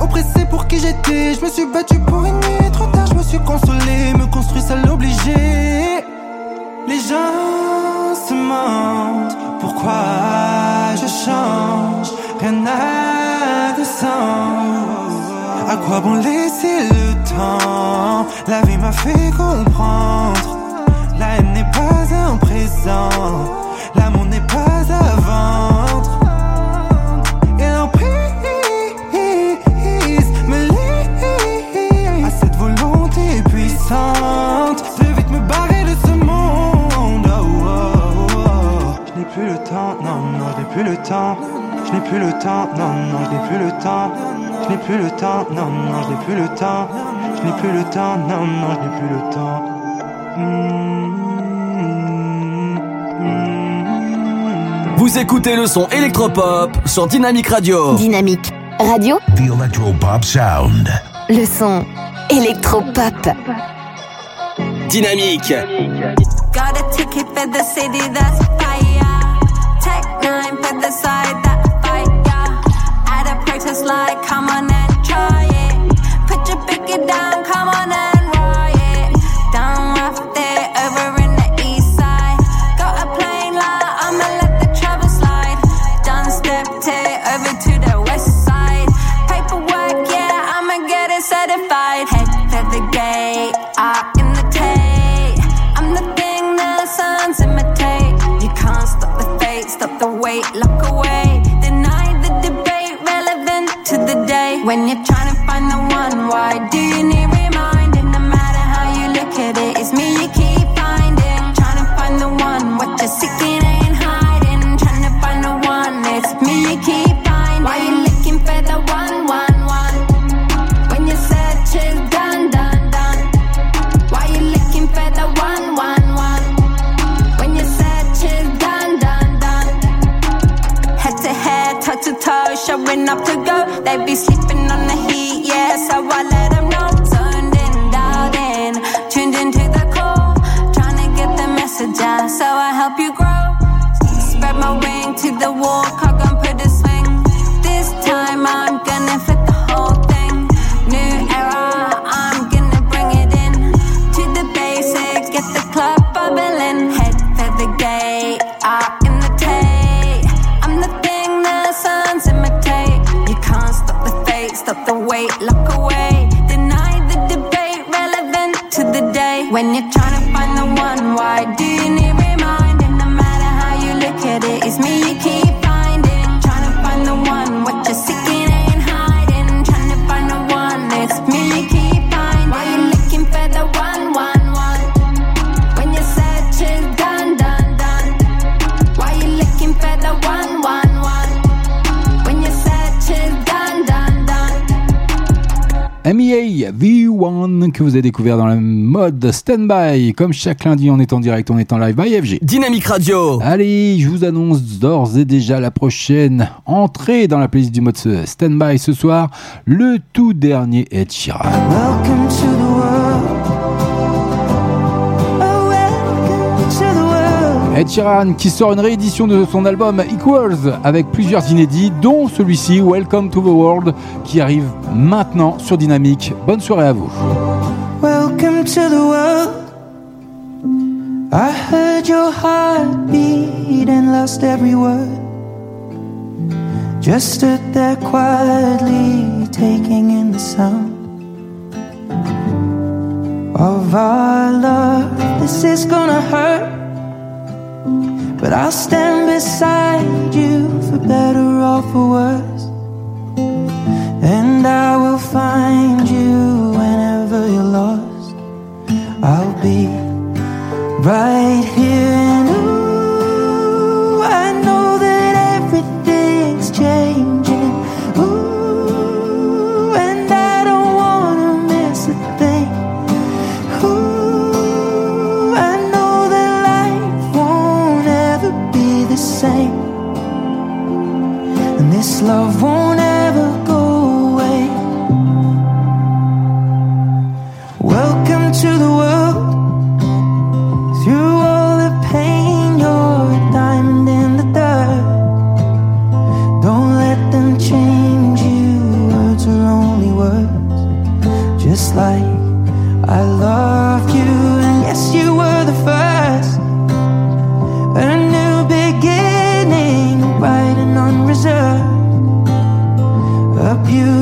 Oppressé pour qui j'étais, je me suis battu pour une nuit Trop tard. Je me suis consolé, me construit seul obligé. Les gens se mentent, pourquoi je change? Rien n'a de sens. À quoi bon laisser le temps? La vie m'a fait comprendre. La haine n'est pas un présent. L'amour n'est pas à vendre. Et l'emprise me lie à cette volonté puissante. De vite me barrer de ce monde. Oh, oh, oh. Je n'ai plus le temps, non, non, je n'ai plus le temps. Je n'ai plus le temps, non, non, je n'ai plus le temps. Je n'ai plus le temps, non, non, je n'ai plus le temps. Je n'ai plus le temps, non, non, je n'ai plus le temps Vous écoutez le son électropop sur Dynamique Radio. Dynamique Radio, The Electropop Sound. le son électropop. Dynamique. Got a ticket for the city that's fire. Tech nine for the side that fire. At a protest like, come on and try it. Put your picket down, come on and When you're trying to find the one, why do you need DA V1 que vous avez découvert dans le mode stand-by. Comme chaque lundi, on est en direct, on est en live by FG. Dynamique Radio. Allez, je vous annonce d'ores et déjà la prochaine entrée dans la playlist du mode stand-by ce soir, le tout dernier Ed Sheeran. Welcome to the world. Ed Sheeran qui sort une réédition de son album Equals avec plusieurs inédits, dont celui-ci Welcome to the World qui arrive maintenant sur Dynamique. Bonne soirée à vous. Welcome to the world. I heard your heartbeat and lost every word. Just stood there quietly, taking in the sound of our love. This is gonna hurt, but I'll stand beside you for better or for worse. And I will find you whenever you're lost. I'll be right here. Love won't ever go away. Welcome to the world. Through all the pain, you're a diamond in the dirt. Don't let them change you. Words are only words. Just like I loved A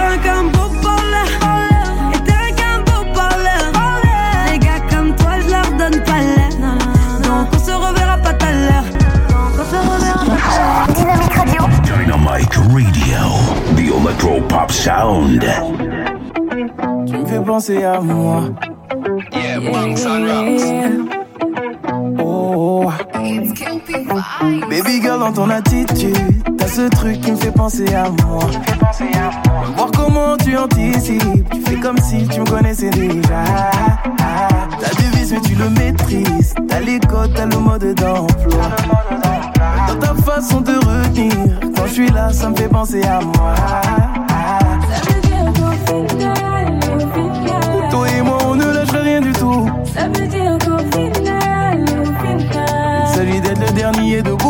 Sound. Tu me fais penser à moi. Oh. Baby girl dans ton attitude, t'as ce truc qui me fait penser à moi. Voir comment tu anticipes, tu fais comme si tu me connaissais déjà. T'as des vices mais tu le maîtrises, t'as les codes, t'as le mode d'emploi. Dans ta façon de retenir, quand je suis là, ça me fait penser à moi. Toi et moi, on ne lâche rien du tout. Ça veut dire qu'au final, au final. Il s'agit d'être le dernier debout.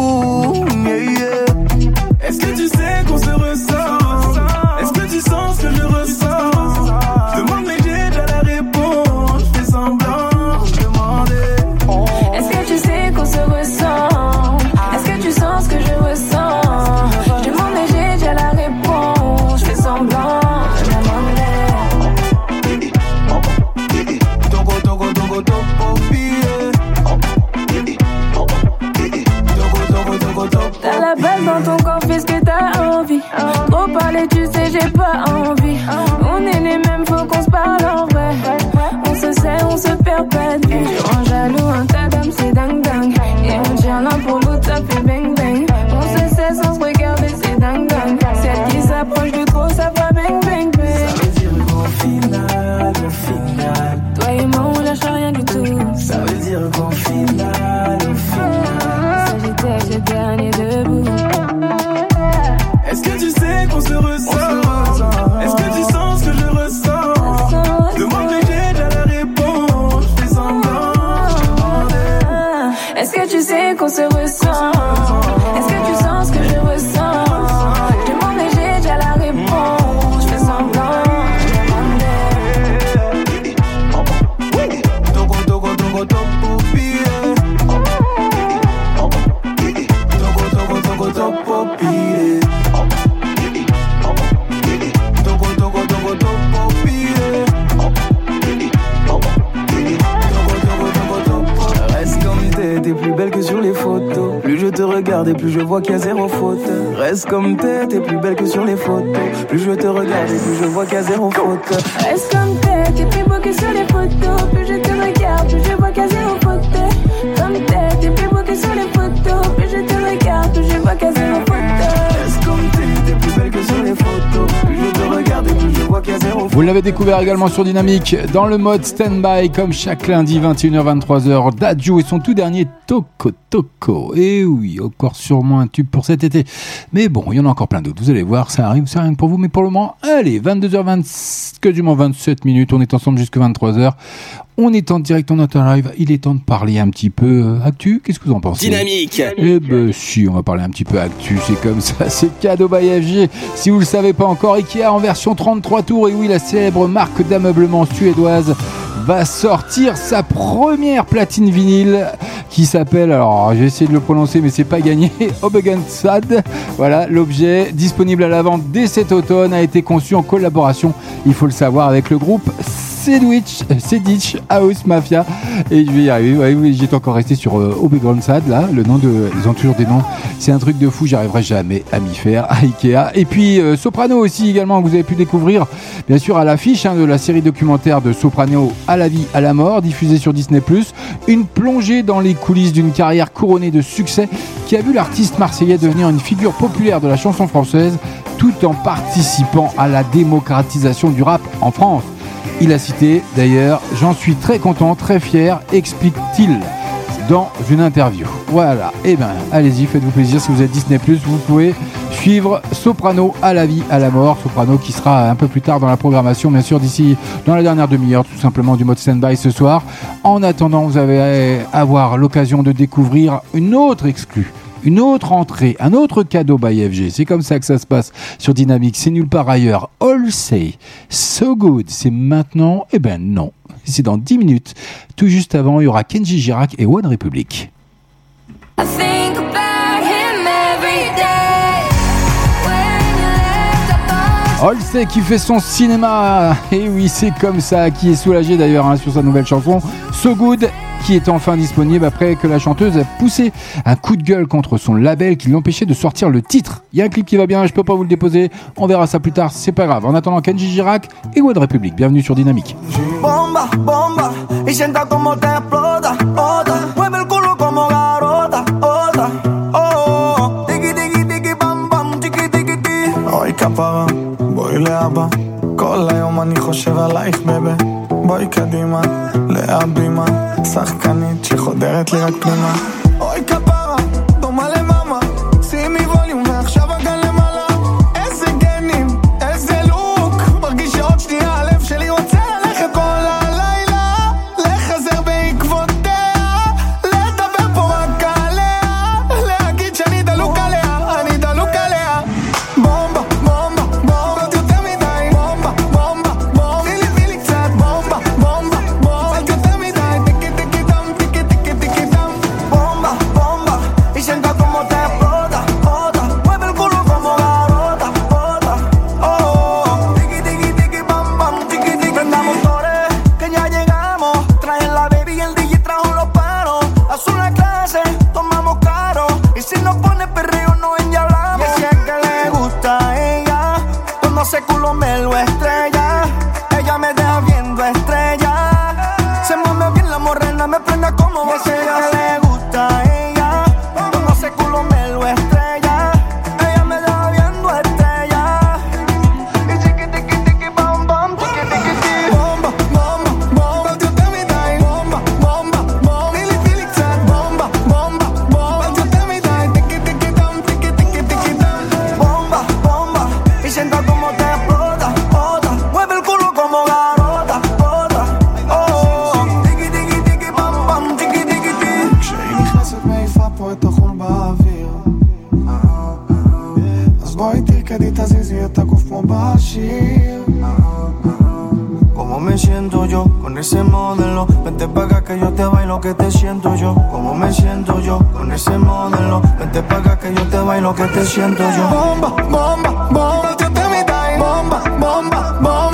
Vois qu'il y a zéro faute. Reste comme t'es, t'es plus belle que sur les photos. Plus je te regarde et plus je vois qu'il y a zéro faute. Reste comme t'es, t'es plus beau que sur les photos. Plus je te regarde, plus je vois qu'à zéro faute. Comme t'es, t'es plus beau que sur les photos. Plus je te regarde, plus je vois qu'à zéro faute. Reste comme t'es, t'es plus belle que sur les photos. Plus je te regarde et plus je vois qu'il y a zéro faute. Vous l'avez découvert également sur Dynamique dans le mode stand-by comme chaque lundi 21h-23h. Dadju et son tout dernier Toko Toko. Et oui, encore sûrement un tube pour cet été. Mais bon, il y en a encore plein d'autres. Vous allez voir, ça arrive, c'est rien que pour vous. Mais pour le moment, allez, 22h20, que du moins 27 minutes. On est ensemble jusqu'à 23h. On est en direct en auto live. Il est temps de parler un petit peu euh, actu. Qu'est-ce que vous en pensez? Dynamique. Eh ben si, on va parler un petit peu actu, c'est comme ça, c'est cadeau by FG. Si vous le savez pas encore, Ikea en version 33 tours, et oui, la célèbre marque d'ameublement suédoise va sortir sa première platine vinyle qui s'appelle, alors j'ai essayé de le prononcer mais c'est pas gagné, Obegensad. Voilà, l'objet disponible à la vente dès cet automne a été conçu en collaboration, il faut le savoir, avec le groupe Sedwich, Sedich House Mafia. Et je vais y arriver. Ouais, oui, j'étais encore resté sur euh, Obegonsad, là. Le nom de. Ils ont toujours des noms. C'est un truc de fou. J'arriverai jamais à m'y faire. À Ikea. Et puis euh, Soprano aussi, également, vous avez pu découvrir, bien sûr, à l'affiche hein, de la série documentaire de Soprano à la vie, à la mort, diffusée sur Disney. Une plongée dans les coulisses d'une carrière couronnée de succès qui a vu l'artiste marseillais devenir une figure populaire de la chanson française tout en participant à la démocratisation du rap en France. Il a cité d'ailleurs J'en suis très content, très fier, explique-t-il dans une interview. Voilà, et ben allez-y, faites-vous plaisir si vous êtes Disney vous pouvez suivre Soprano à la vie, à la mort. Soprano qui sera un peu plus tard dans la programmation, bien sûr, d'ici dans la dernière demi-heure, tout simplement du mode stand-by ce soir. En attendant, vous allez avoir l'occasion de découvrir une autre exclue une autre entrée, un autre cadeau by FG. C'est comme ça que ça se passe sur Dynamique. C'est nulle part ailleurs. All say so good. C'est maintenant? Eh ben non. C'est dans 10 minutes. Tout juste avant, il y aura Kenji Girac et One Republic. I think about him every day. Olsey qui fait son cinéma. Et oui, c'est comme ça. Qui est soulagé d'ailleurs hein, sur sa nouvelle chanson. So Good qui est enfin disponible après que la chanteuse a poussé un coup de gueule contre son label qui l'empêchait de sortir le titre. Il y a un clip qui va bien, je peux pas vous le déposer, on verra ça plus tard, c'est pas grave. En attendant Kenji Girac et One Republic, bienvenue sur Dynamique. בואי קדימה, להבימה שחקנית שחודרת לי רק פנימה אוי כפרה, Voitel къде тази звезда го помашил ¿Cómo me siento yo con ese modelo? Vente paga que yo te bailo que te siento yo. ¿Cómo me siento yo con ese modelo? Vente paga que yo te bailo que te siento yo. Bomba, bomba, bomba, yo te mi time. Bomba, bomba, bomba.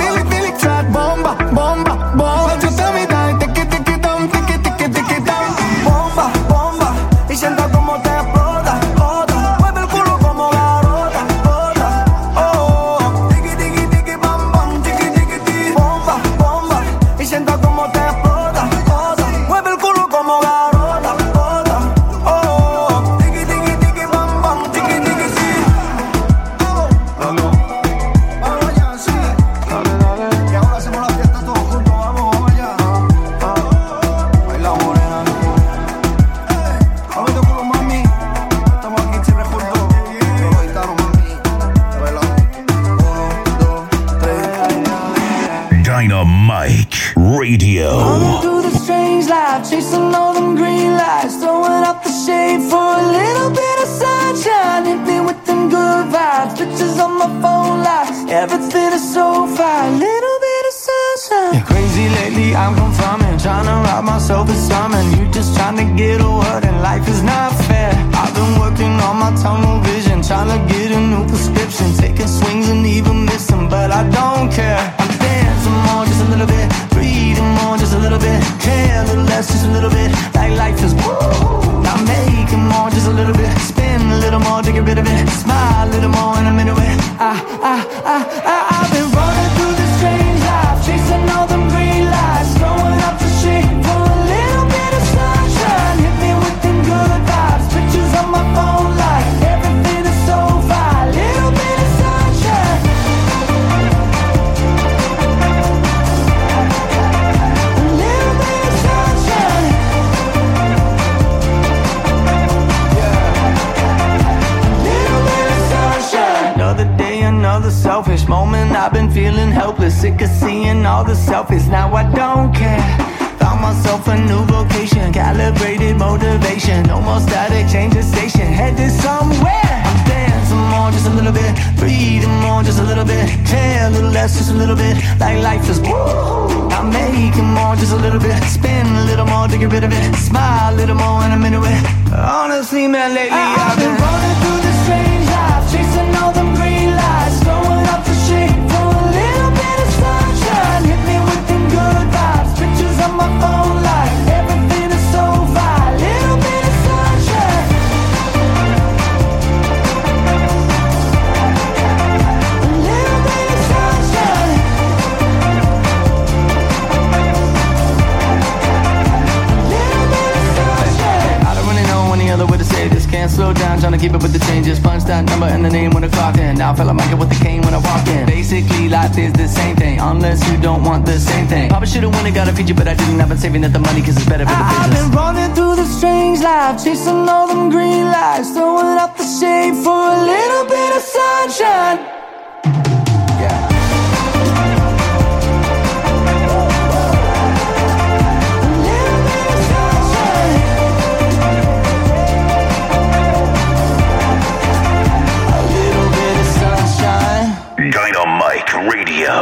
Radio.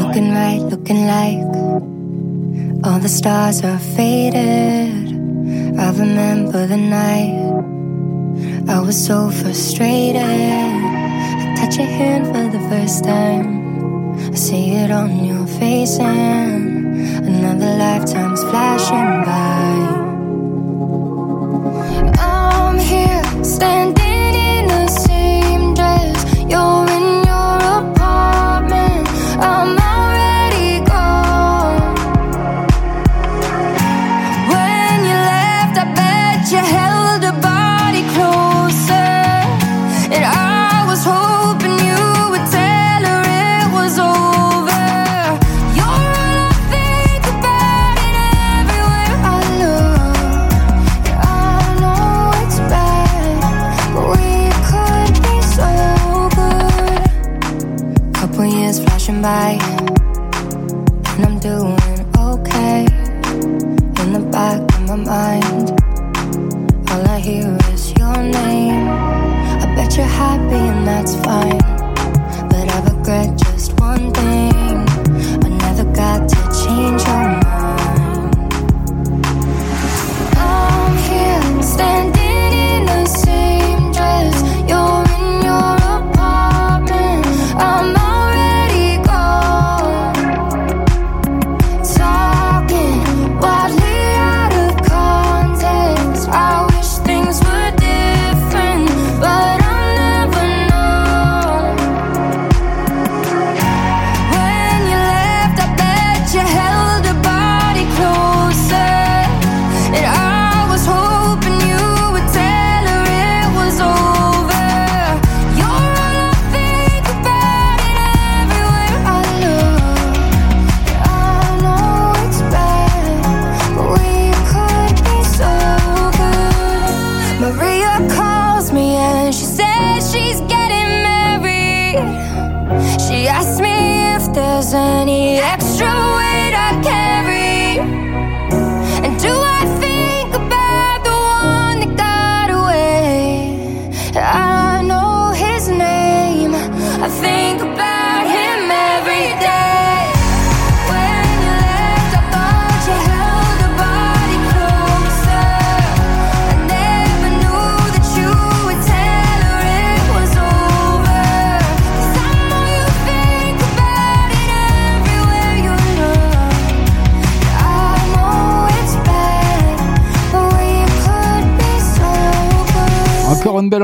Looking right, looking like all the stars are faded. I remember the night I was so frustrated. I touch your hand for the first time. I see it on your face, and another lifetime's flashing by. I'm here standing.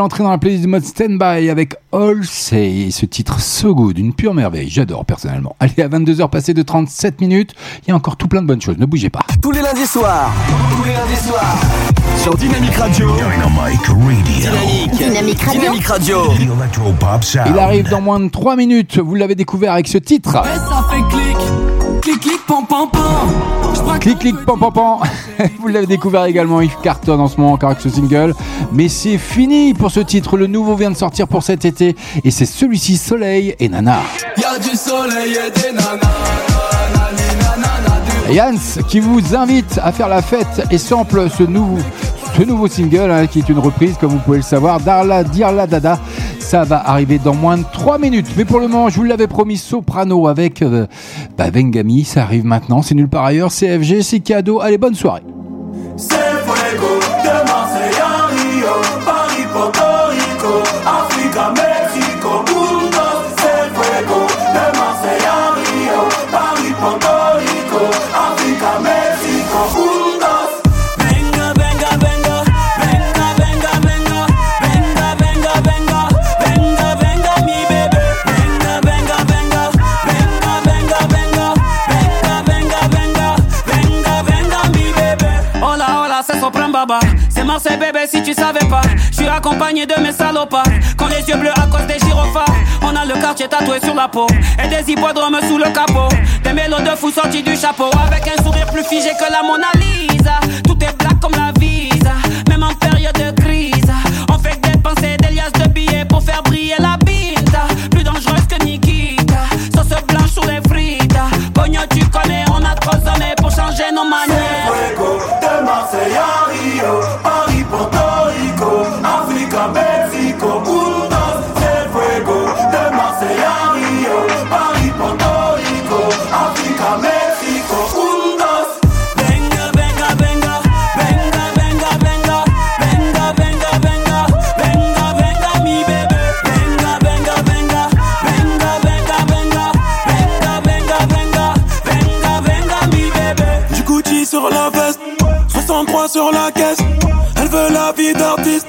Entrée dans la playlist du mode Standby avec All Say, ce titre So Good, une pure merveille, j'adore personnellement. Allez, à 22h passé de 37 minutes, il y a encore tout plein de bonnes choses, ne bougez pas. Tous les lundis soirs. Tous les lundis soirs. Sur Dynamic Radio. Dynamic Radio. Dynamique. Dynamique Radio. Dynamic Radio. Sound. Il arrive dans moins de 3 minutes, vous l'avez découvert avec ce titre. Et ça fait clic, clic, clic, pam, pam, pam. Clic clic pan pan pan. Vous l'avez découvert également, il cartonne en ce moment encore avec ce single. Mais c'est fini pour ce titre. Le nouveau vient de sortir pour cet été et c'est celui-ci Soleil et Nana. Y'a du soleil et des nanas. Yans qui vous invite à faire la fête et sample ce nouveau, ce nouveau single hein, qui est une reprise comme vous pouvez le savoir Darla Dirla Dada. Ça va arriver dans moins de 3 minutes. Mais pour le moment, je vous l'avais promis, Soprano avec euh, bah, Vengami. Ça arrive maintenant. C'est nulle part ailleurs. CFG, c'est cadeau. Allez, bonne soirée. C'est Rio, Paris, accompagné de mes salopards. Quand les yeux bleus à cause des gyrophares. On a le quartier tatoué sur la peau. Et des hippodromes sous le capot. Des mélos de fous sortis du chapeau. Avec un sourire plus figé que la Mona Lisa. Tout est black comme la visa. Même en période de crise. On fait dépenser des liasses de billets pour faire briller la binta. Plus dangereuse que Nikita. Sauce blanche sur les frites. Pogno, tu connais, on a trop sonné pour changer nos manières. 63 sur la caisse. Elle veut la vie d'artiste,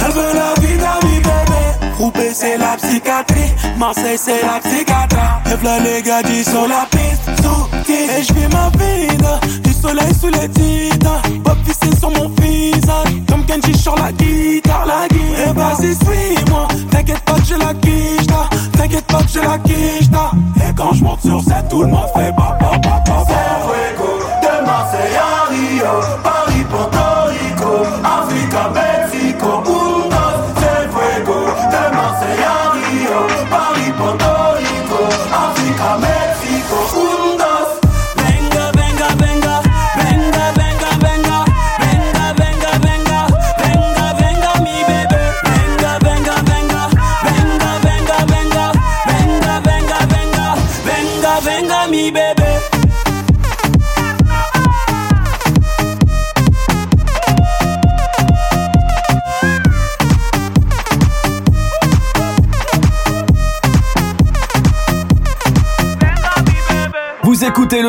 elle veut la vie d'un mi bébé. Roubaix c'est la psychiatrie, Marseille c'est la psychiatrie. Et v'là les gars dit sur la piste, sous Et je vis ma vie, du soleil sous les titres. Bob vissé sur mon visage, comme Kenji sur la guitare, la guitare. Et vas-y suis-moi, t'inquiète pas que j'ai la quiche, là. t'inquiète pas que j'ai la quiche. là. Et quand je monte sur scène, tout le monde fait ba ba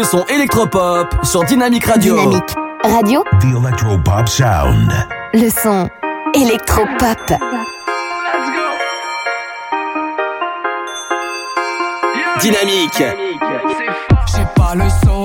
son électropop sur Dynamique Radio. Dynamique Radio, The Electropop Sound. le son électropop. Dynamique. J'ai pas le saut,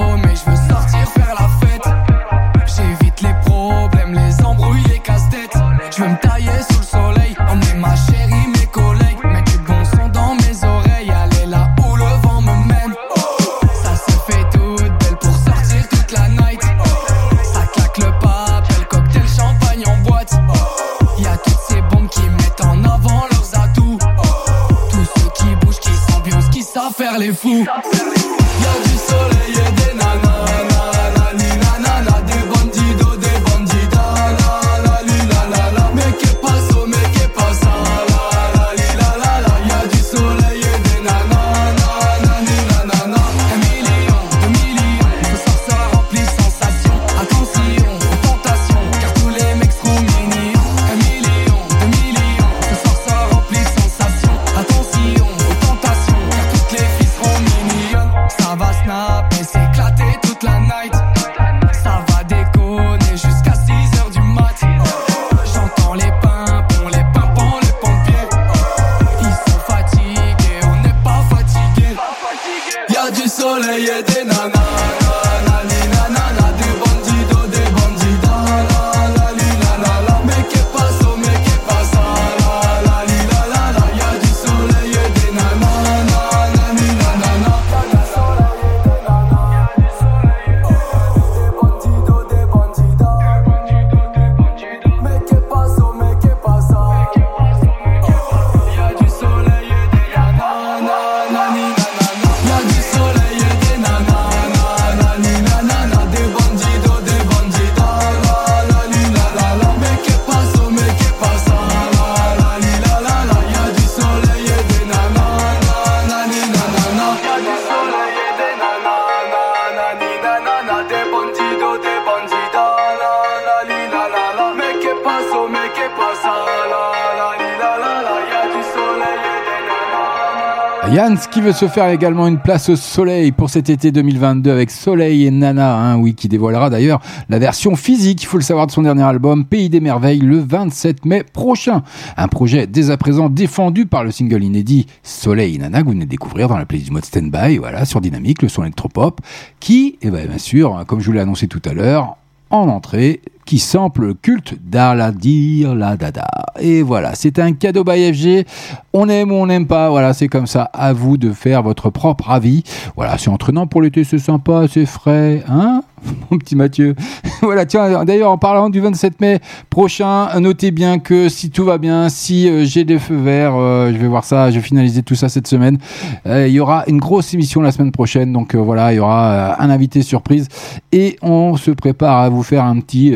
veut se faire également une place au soleil pour cet été 2022 avec Soleil et Nana, hein, oui, qui dévoilera d'ailleurs la version physique, il faut le savoir, de son dernier album Pays des Merveilles le 27 mai prochain. Un projet dès à présent défendu par le single inédit Soleil et Nana que vous venez de découvrir dans la playlist du mode Standby, voilà, sur Dynamique, le son électropop, qui, eh ben, bien sûr, comme je vous l'ai annoncé tout à l'heure, en entrée, qui sample le culte d'Aladir la Dada. Et voilà, c'est un cadeau by FG. On aime ou on n'aime pas, voilà, c'est comme ça. À vous de faire votre propre avis. Voilà, c'est entraînant pour l'été, c'est sympa, c'est frais, hein? mon petit Mathieu. voilà, tiens, d'ailleurs, en parlant du 27 mai prochain, notez bien que si tout va bien, si euh, j'ai des feux verts, euh, je vais voir ça, je vais finaliser tout ça cette semaine. Euh, il y aura une grosse émission la semaine prochaine, donc voilà, il y aura un invité surprise et on se prépare à vous faire un petit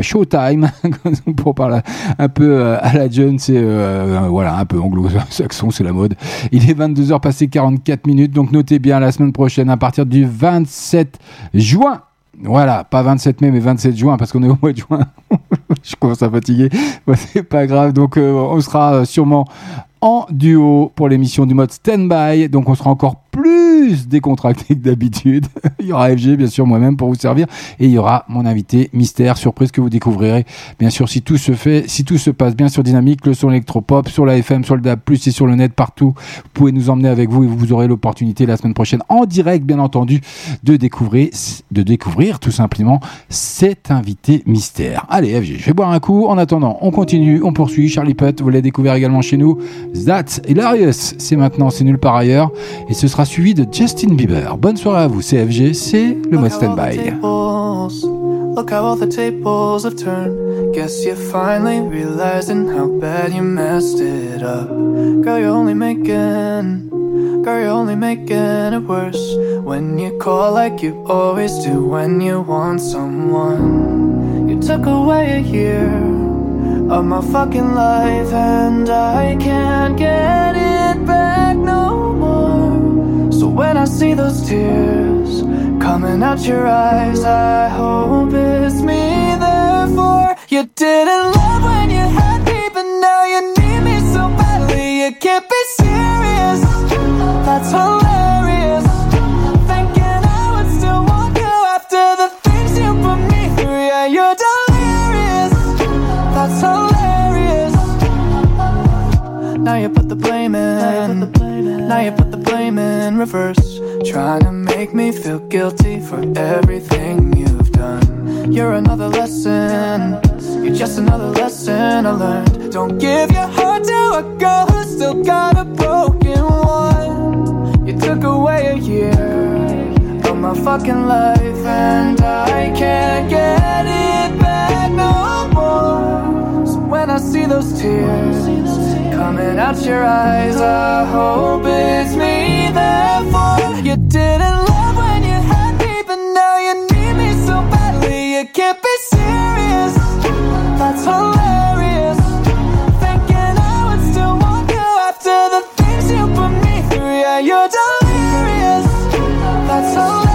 showtime pour parler un peu à la John, c'est voilà, un peu anglo-saxon, c'est la mode. Il est 22h passé 44 minutes, donc notez bien la semaine prochaine à partir du 27 juin. Voilà, pas 27 mai, mais 27 juin, parce qu'on est au mois de juin. Je commence à fatiguer. C'est pas grave. Donc, euh, on sera euh, sûrement en duo pour l'émission du mode stand-by. Donc, on sera encore plus décontracté que d'habitude. il y aura FG, bien sûr, moi-même pour vous servir. Et il y aura mon invité mystère, surprise que vous découvrirez. Bien sûr, si tout se fait, si tout se passe bien sur Dynamique, le son électropop, sur la FM, sur le DAB+, et sur le net, partout, vous pouvez nous emmener avec vous et vous aurez l'opportunité la semaine prochaine, en direct, bien entendu, de découvrir, de découvrir tout simplement cet invité mystère. Allez, FG, je vais boire un coup. En attendant, on continue, on poursuit. Charlie Putt, vous l'avez découvert également chez nous. That's Hilarious. C'est maintenant, c'est nulle part ailleurs. Et ce sera suivi de Justin Bieber. Bonne soirée à vous, CFG, c'est le mode standby. Look how all the tables have turned. Guess you're finally realizing how bad you messed it up. Girl, you're only making, girl, you're only making it worse. When you call like you always do when you want someone. You took away a year of my fucking life, and I can't get it back no more. So when I see those tears coming out your eyes, I hope it's me Therefore, you. Didn't love when you had me, but now you need me so badly. You can't be serious. That's hilarious. Thinking I would still want you after the things you put me through. Yeah, you're delirious. That's hilarious. Now you put the blame in. Now you put the blame in reverse. Trying to make me feel guilty for everything you've done. You're another lesson. You're just another lesson I learned. Don't give your heart to a girl who's still got a broken one. You took away a year of my fucking life, and I can't get it back no more. When I see those tears coming out your eyes, I hope it's me. Therefore, you didn't love when you had me, but now you need me so badly. You can't be serious. That's hilarious. Thinking I would still want you after the things you put me through. Yeah, you're delirious. That's hilarious.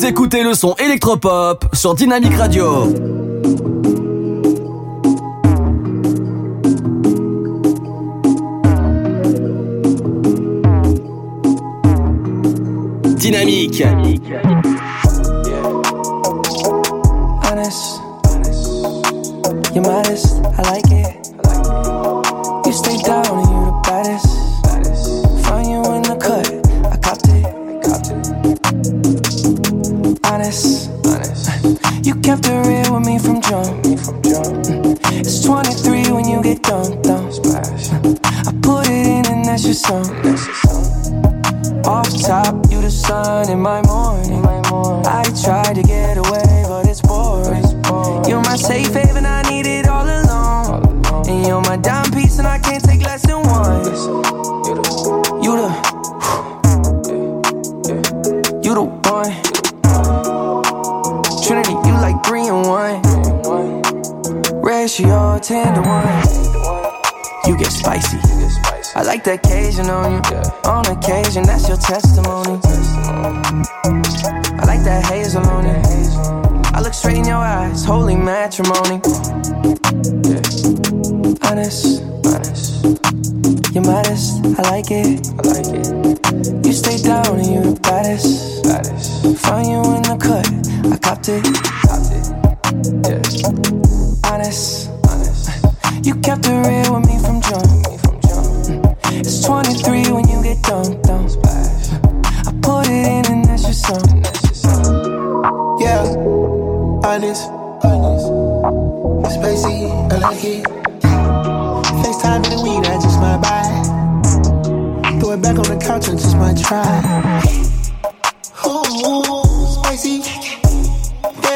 Vous écoutez le son électropop sur Dynamic Radio. Dynamique. honest. You're.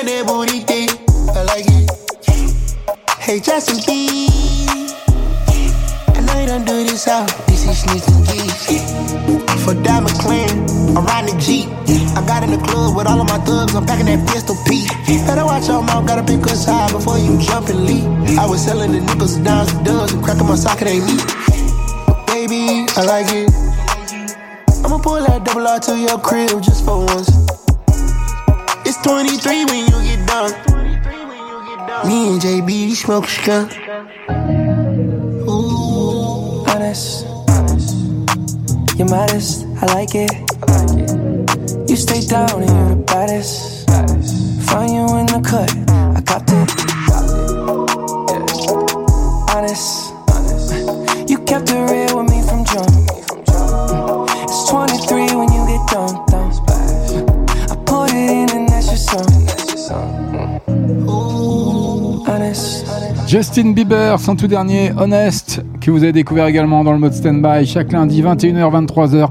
Booty thing, I like it. Hey, Justin B. I know you don't do this out. This is and G's. For Diamond Clan, I'm riding the Jeep. I got in the club with all of my thugs. I'm packing that pistol P. Better watch your mouth, gotta pick us high before you jump and leap. I was selling the nickels, dimes, and dubs, and cracking my socket ain't me. Baby, I like it. I'ma pull that double R to your crib just for once. It's 23 when you get done. Me and JB smoke skunk. Honest, honest. You're modest, I like it. You stay down and you're the baddest. Find you in the cut, I copped it. Justin Bieber, son tout dernier Honest, que vous avez découvert également dans le mode stand-by chaque lundi 21h 23h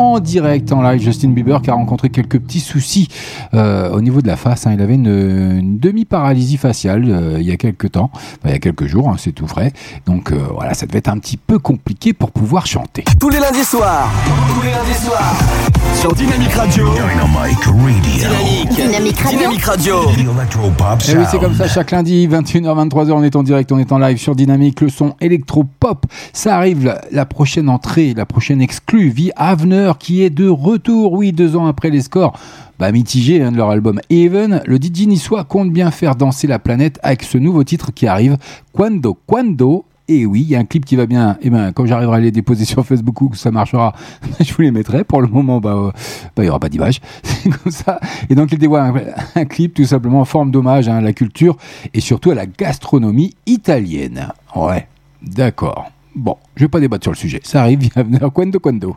en direct en live. Justin Bieber qui a rencontré quelques petits soucis euh, au niveau de la face. hein. Il avait une, une demi-paralysie faciale euh, il y a quelques temps, Enfin, il y a quelques jours, hein, c'est tout vrai. Donc euh, voilà, ça devait être un petit peu compliqué pour pouvoir chanter. Tous les lundis soirs. Tous les lundis soirs. sur Dynamique Radio. Dynamique Radio. Dynamique. Dynamique Radio. Dynamique Radio. Et Eh oui, c'est comme ça chaque lundi, 21h, 23h, on est en direct, on est en live sur Dynamique, le son électro-pop. Ça arrive, la, la prochaine entrée, la prochaine exclue, vie Qui est de retour, oui, deux ans après les scores. Bah, mitigés hein, de leur album Even, le DJ niçois compte bien faire danser la planète avec ce nouveau titre qui arrive, Quando Quando. Et oui, il y a un clip qui va bien. Et ben, quand j'arriverai à les déposer sur Facebook ou ça marchera, je vous les mettrai. Pour le moment, bah, euh, bah, il y aura pas d'image. C'est comme ça. Et donc, il dévoile un, un clip tout simplement en forme d'hommage hein, à la culture et surtout à la gastronomie italienne. Ouais, d'accord. Bon, je vais pas débattre sur le sujet. Ça arrive, bienvenue à Quando Quando.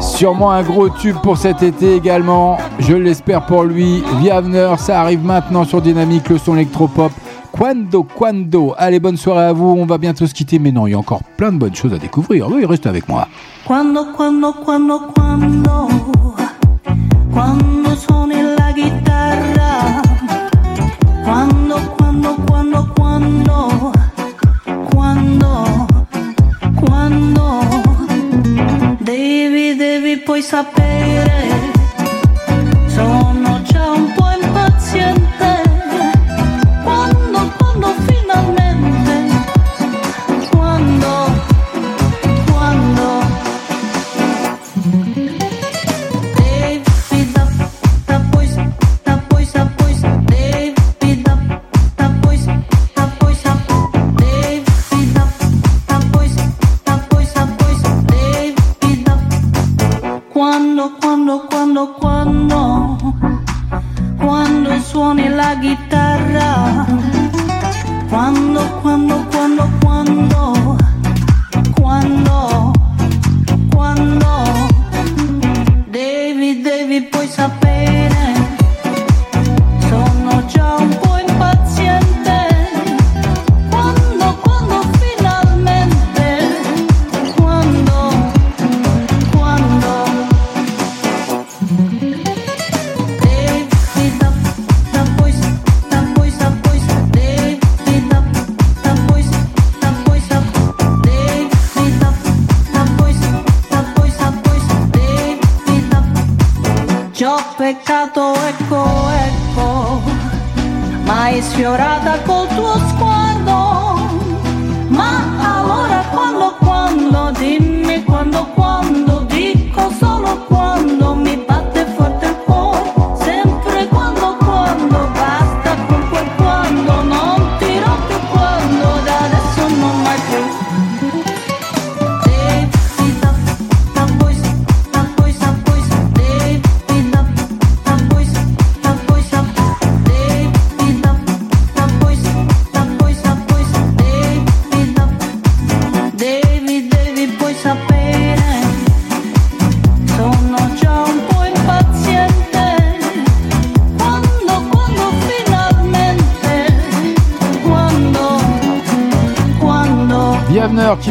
Sûrement un gros tube pour cet été également. Je l'espère pour lui. Viavener, ça arrive maintenant sur Dynamique, le son électropop. Quando, quando. Allez, bonne soirée à vous. On va bientôt se quitter. Mais non, il y a encore plein de bonnes choses à découvrir. Oui, reste avec moi. Quando, quando, quando, quando, quando suoni la chitarra. Quando, quando, quando, quando, quando, quando. Devi, devi poi sapere. La chitarra. peccato, ecco, ecco, mai sfiorata così.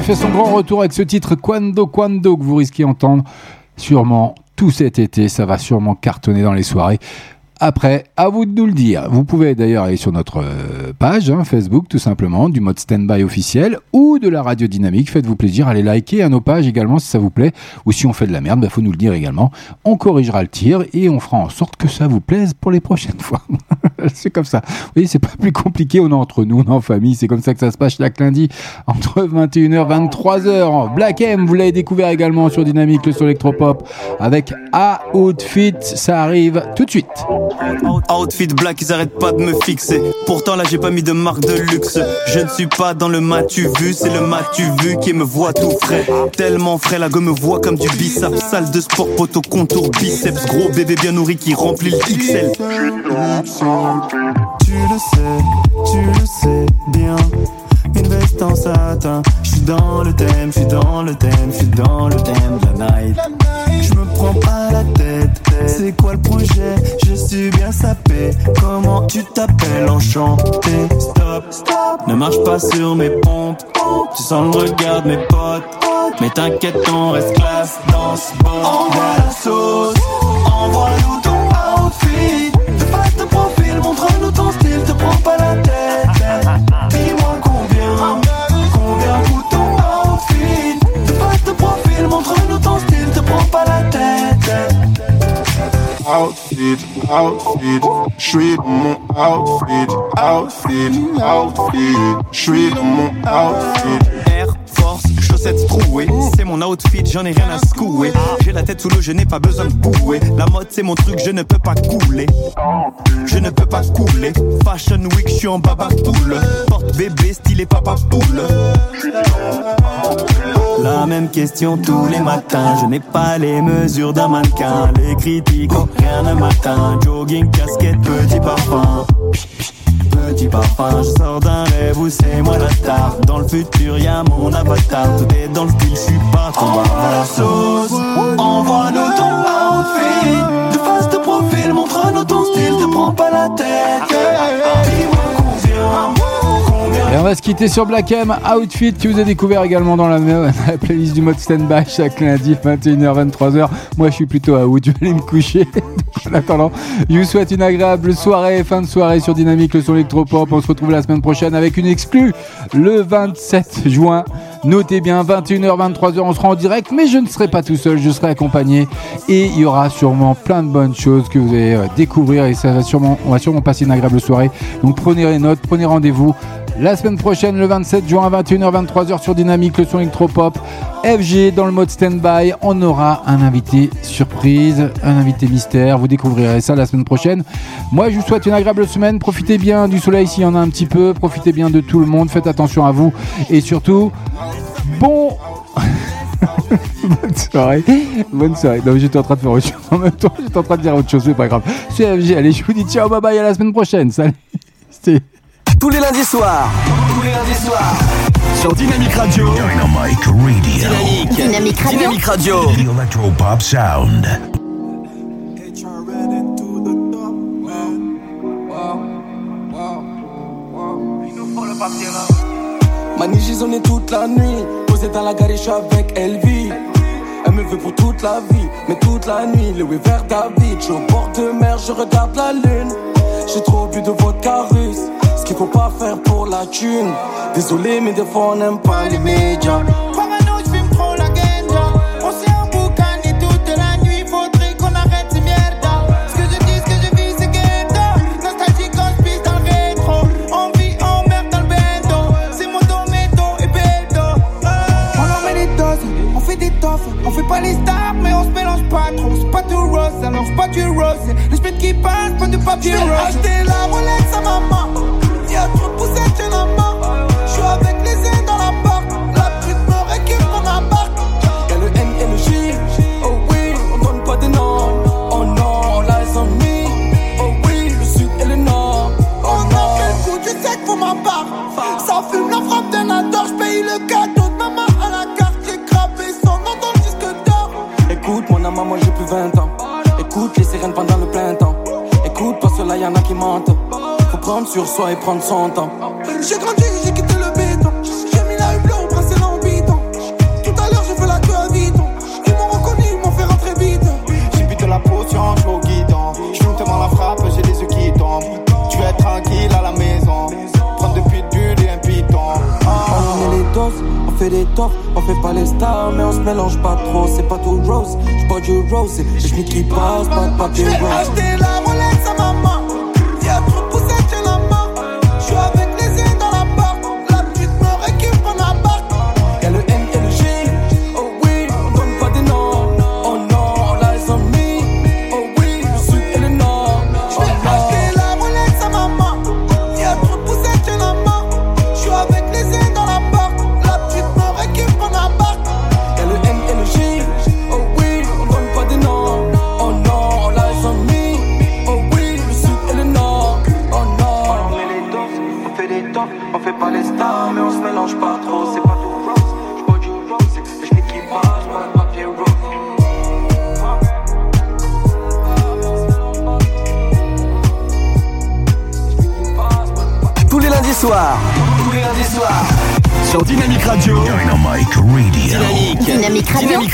Fait son grand retour avec ce titre Quando Quando que vous risquez d'entendre sûrement tout cet été. Ça va sûrement cartonner dans les soirées. Après, à vous de nous le dire. Vous pouvez d'ailleurs aller sur notre euh, page hein, Facebook, tout simplement, du mode stand-by officiel ou de la radio dynamique. Faites-vous plaisir, allez liker à nos pages également si ça vous plaît. Ou si on fait de la merde, il faut nous le dire également. On corrigera le tir et on fera en sorte que ça vous plaise pour les prochaines fois. c'est comme ça. Vous voyez, c'est pas plus compliqué. On est entre nous, on est en famille. C'est comme ça que ça se passe chaque lundi entre 21h 23h. Black M, vous l'avez découvert également sur Dynamique, le son électropop avec A Outfit. Ça arrive tout de suite. Outfit black, ils arrêtent pas de me fixer. Pourtant là j'ai pas mis de marque de luxe. Je ne suis pas dans le matu vu, c'est le matu vu qui me voit tout frais. Tellement frais, la gomme me voit comme du bissap. Salle de sport, poteau, contour, biceps. Gros bébé bien nourri qui remplit le XL. Tu le sais, tu le sais bien. Une veste en satin, je suis dans le thème, je suis dans le thème, je suis dans le thème de la night. Je me prends pas la tête, c'est quoi le projet? Je suis bien sapé, comment tu t'appelles? Enchanté. Stop, stop, ne marche pas sur mes pompes, tu sens le regard de mes potes. Mais t'inquiète, on reste classe dans ce bordel. Envoie la sauce, envoie-nous ton outfit. Fais pas de profil, montre-nous ton outfit, outfit. Je suis dans mon outfit, outfit, outfit. Je suis dans mon outfit. Force, chaussettes trouées. C'est mon outfit, j'en ai rien à secouer. J'ai la tête sous l'eau, je n'ai pas besoin de bouer. La mode, c'est mon truc, je ne peux pas couler. Je ne peux pas couler. Fashion Week, je suis en baba poule. Porte bébé, stylé papa poule. La même question tous les matins. Je n'ai pas les mesures d'un mannequin. Les critiques de matin. Jogging, casquette, petit parfum. Petit parfum, je sors d'un rêve où c'est moi la star. Dans le futur, y'a mon avatar. Tout est dans le style, je suis pas ton barbare. la sauce, envoie-nous ton outfit. De face de profil, montre-nous ton style, te prends pas la tête. Et on va se quitter sur Black M Outfit qui vous a découvert également dans la, la playlist du mode stand-by chaque lundi 21h 23h. Moi je suis plutôt à out, je vais aller me coucher. en attendant, je vous souhaite une agréable soirée, fin de soirée sur Dynamique le son électropop. On se retrouve la semaine prochaine avec une exclue le 27 juin. Notez bien 21h 23h on sera en direct mais je ne serai pas tout seul, je serai accompagné et il y aura sûrement plein de bonnes choses que vous allez euh, découvrir et ça va sûrement on va sûrement passer une agréable soirée. Donc prenez les notes, prenez rendez-vous la semaine prochaine, le 27 juin à 21h, 23h sur Dynamique, le son électropop. FG dans le mode stand-by. On aura un invité surprise, un invité mystère. Vous découvrirez ça la semaine prochaine. Moi, je vous souhaite une agréable semaine. Profitez bien du soleil s'il y en a un petit peu. Profitez bien de tout le monde. Faites attention à vous. Et surtout, bon. Bonne soirée. Bonne soirée. Non, mais j'étais en train de faire autre chose. En même temps, j'étais en train de dire autre chose. C'est pas grave. C'est FG. Allez, je vous dis ciao, bye bye. À la semaine prochaine. Salut. Tous les lundis soirs. Tous les lundis soirs. Sur Dynamique Radio. Dynamic Radio. Dynamique Radio. Dynamique Radio. The Electropop Sound. Mani, j'ai zoné toute la nuit. Posé dans la gare, je suis avec Elvie. Elle me veut pour toute la vie, mais toute la nuit. Le vers David, je suis au bord de mer, je regarde la lune. J'ai trop bu de vodka russe. Qu'il faut pas faire pour la thune. Désolé, mais des fois on n'aime pas les médias. Parano, je fume trop la ganja. On s'est emboucané toute la nuit. Faudrait qu'on arrête ces merdas. Ce que je dis, ce que je vis, c'est ghetto. Nostalgie quand je pisse dans le rétro. On vit en merde dans le bendo. C'est moto, méto et bédo. On en met des doses, on fait des toffes. On fait pas les stars, mais on se mélange pas trop. C'est pas tout rose, alors c'est pas du rose. Les spits qui passent, pas de papier rose. J'ai acheté la Rolex à maman. Y'a trop de poussettes, j'en ai marre. J'suis avec les ailes dans la barque. La pute me récupère mon appart. Y'a le N et le J. Oh oui, on donne pas de nom. Oh non, on les ennuis. Oh oui, le sud et le nord. Oh non. le coup du sec pour ma part. Ça fume la frappe d'un adore. J'paye le cadeau de maman à la carte. J'ai gravé son nom dans le disque d'or. Écoute, mon amant, moi j'ai plus 20 ans. Écoute les sirènes pendant le plein temps. Écoute, parce que là y'en a qui mentent. Faut prendre sur soi et prendre son temps. J'ai grandi, j'ai quitté le béton. J'ai mis la hublot, brassé bidon. Tout à l'heure, j'ai fait la queue à Viton. Ils m'ont reconnu, ils m'ont fait rentrer vite. J'ai bu de la potion, je suis au guidon. Je tellement la frappe, j'ai les yeux qui tombent. Tu être tranquille à la maison. Prendre depuis bulle et un piton. On met les doses, on fait des tops, on fait pas les stars, mais on se mélange pas trop. C'est pas tout rose, je bois du rose. Et je qui passe, pas de papier rose.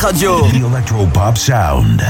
Radio. Dynamique. Dynamique Radio. Dynamique Radio. The Electropop Sound.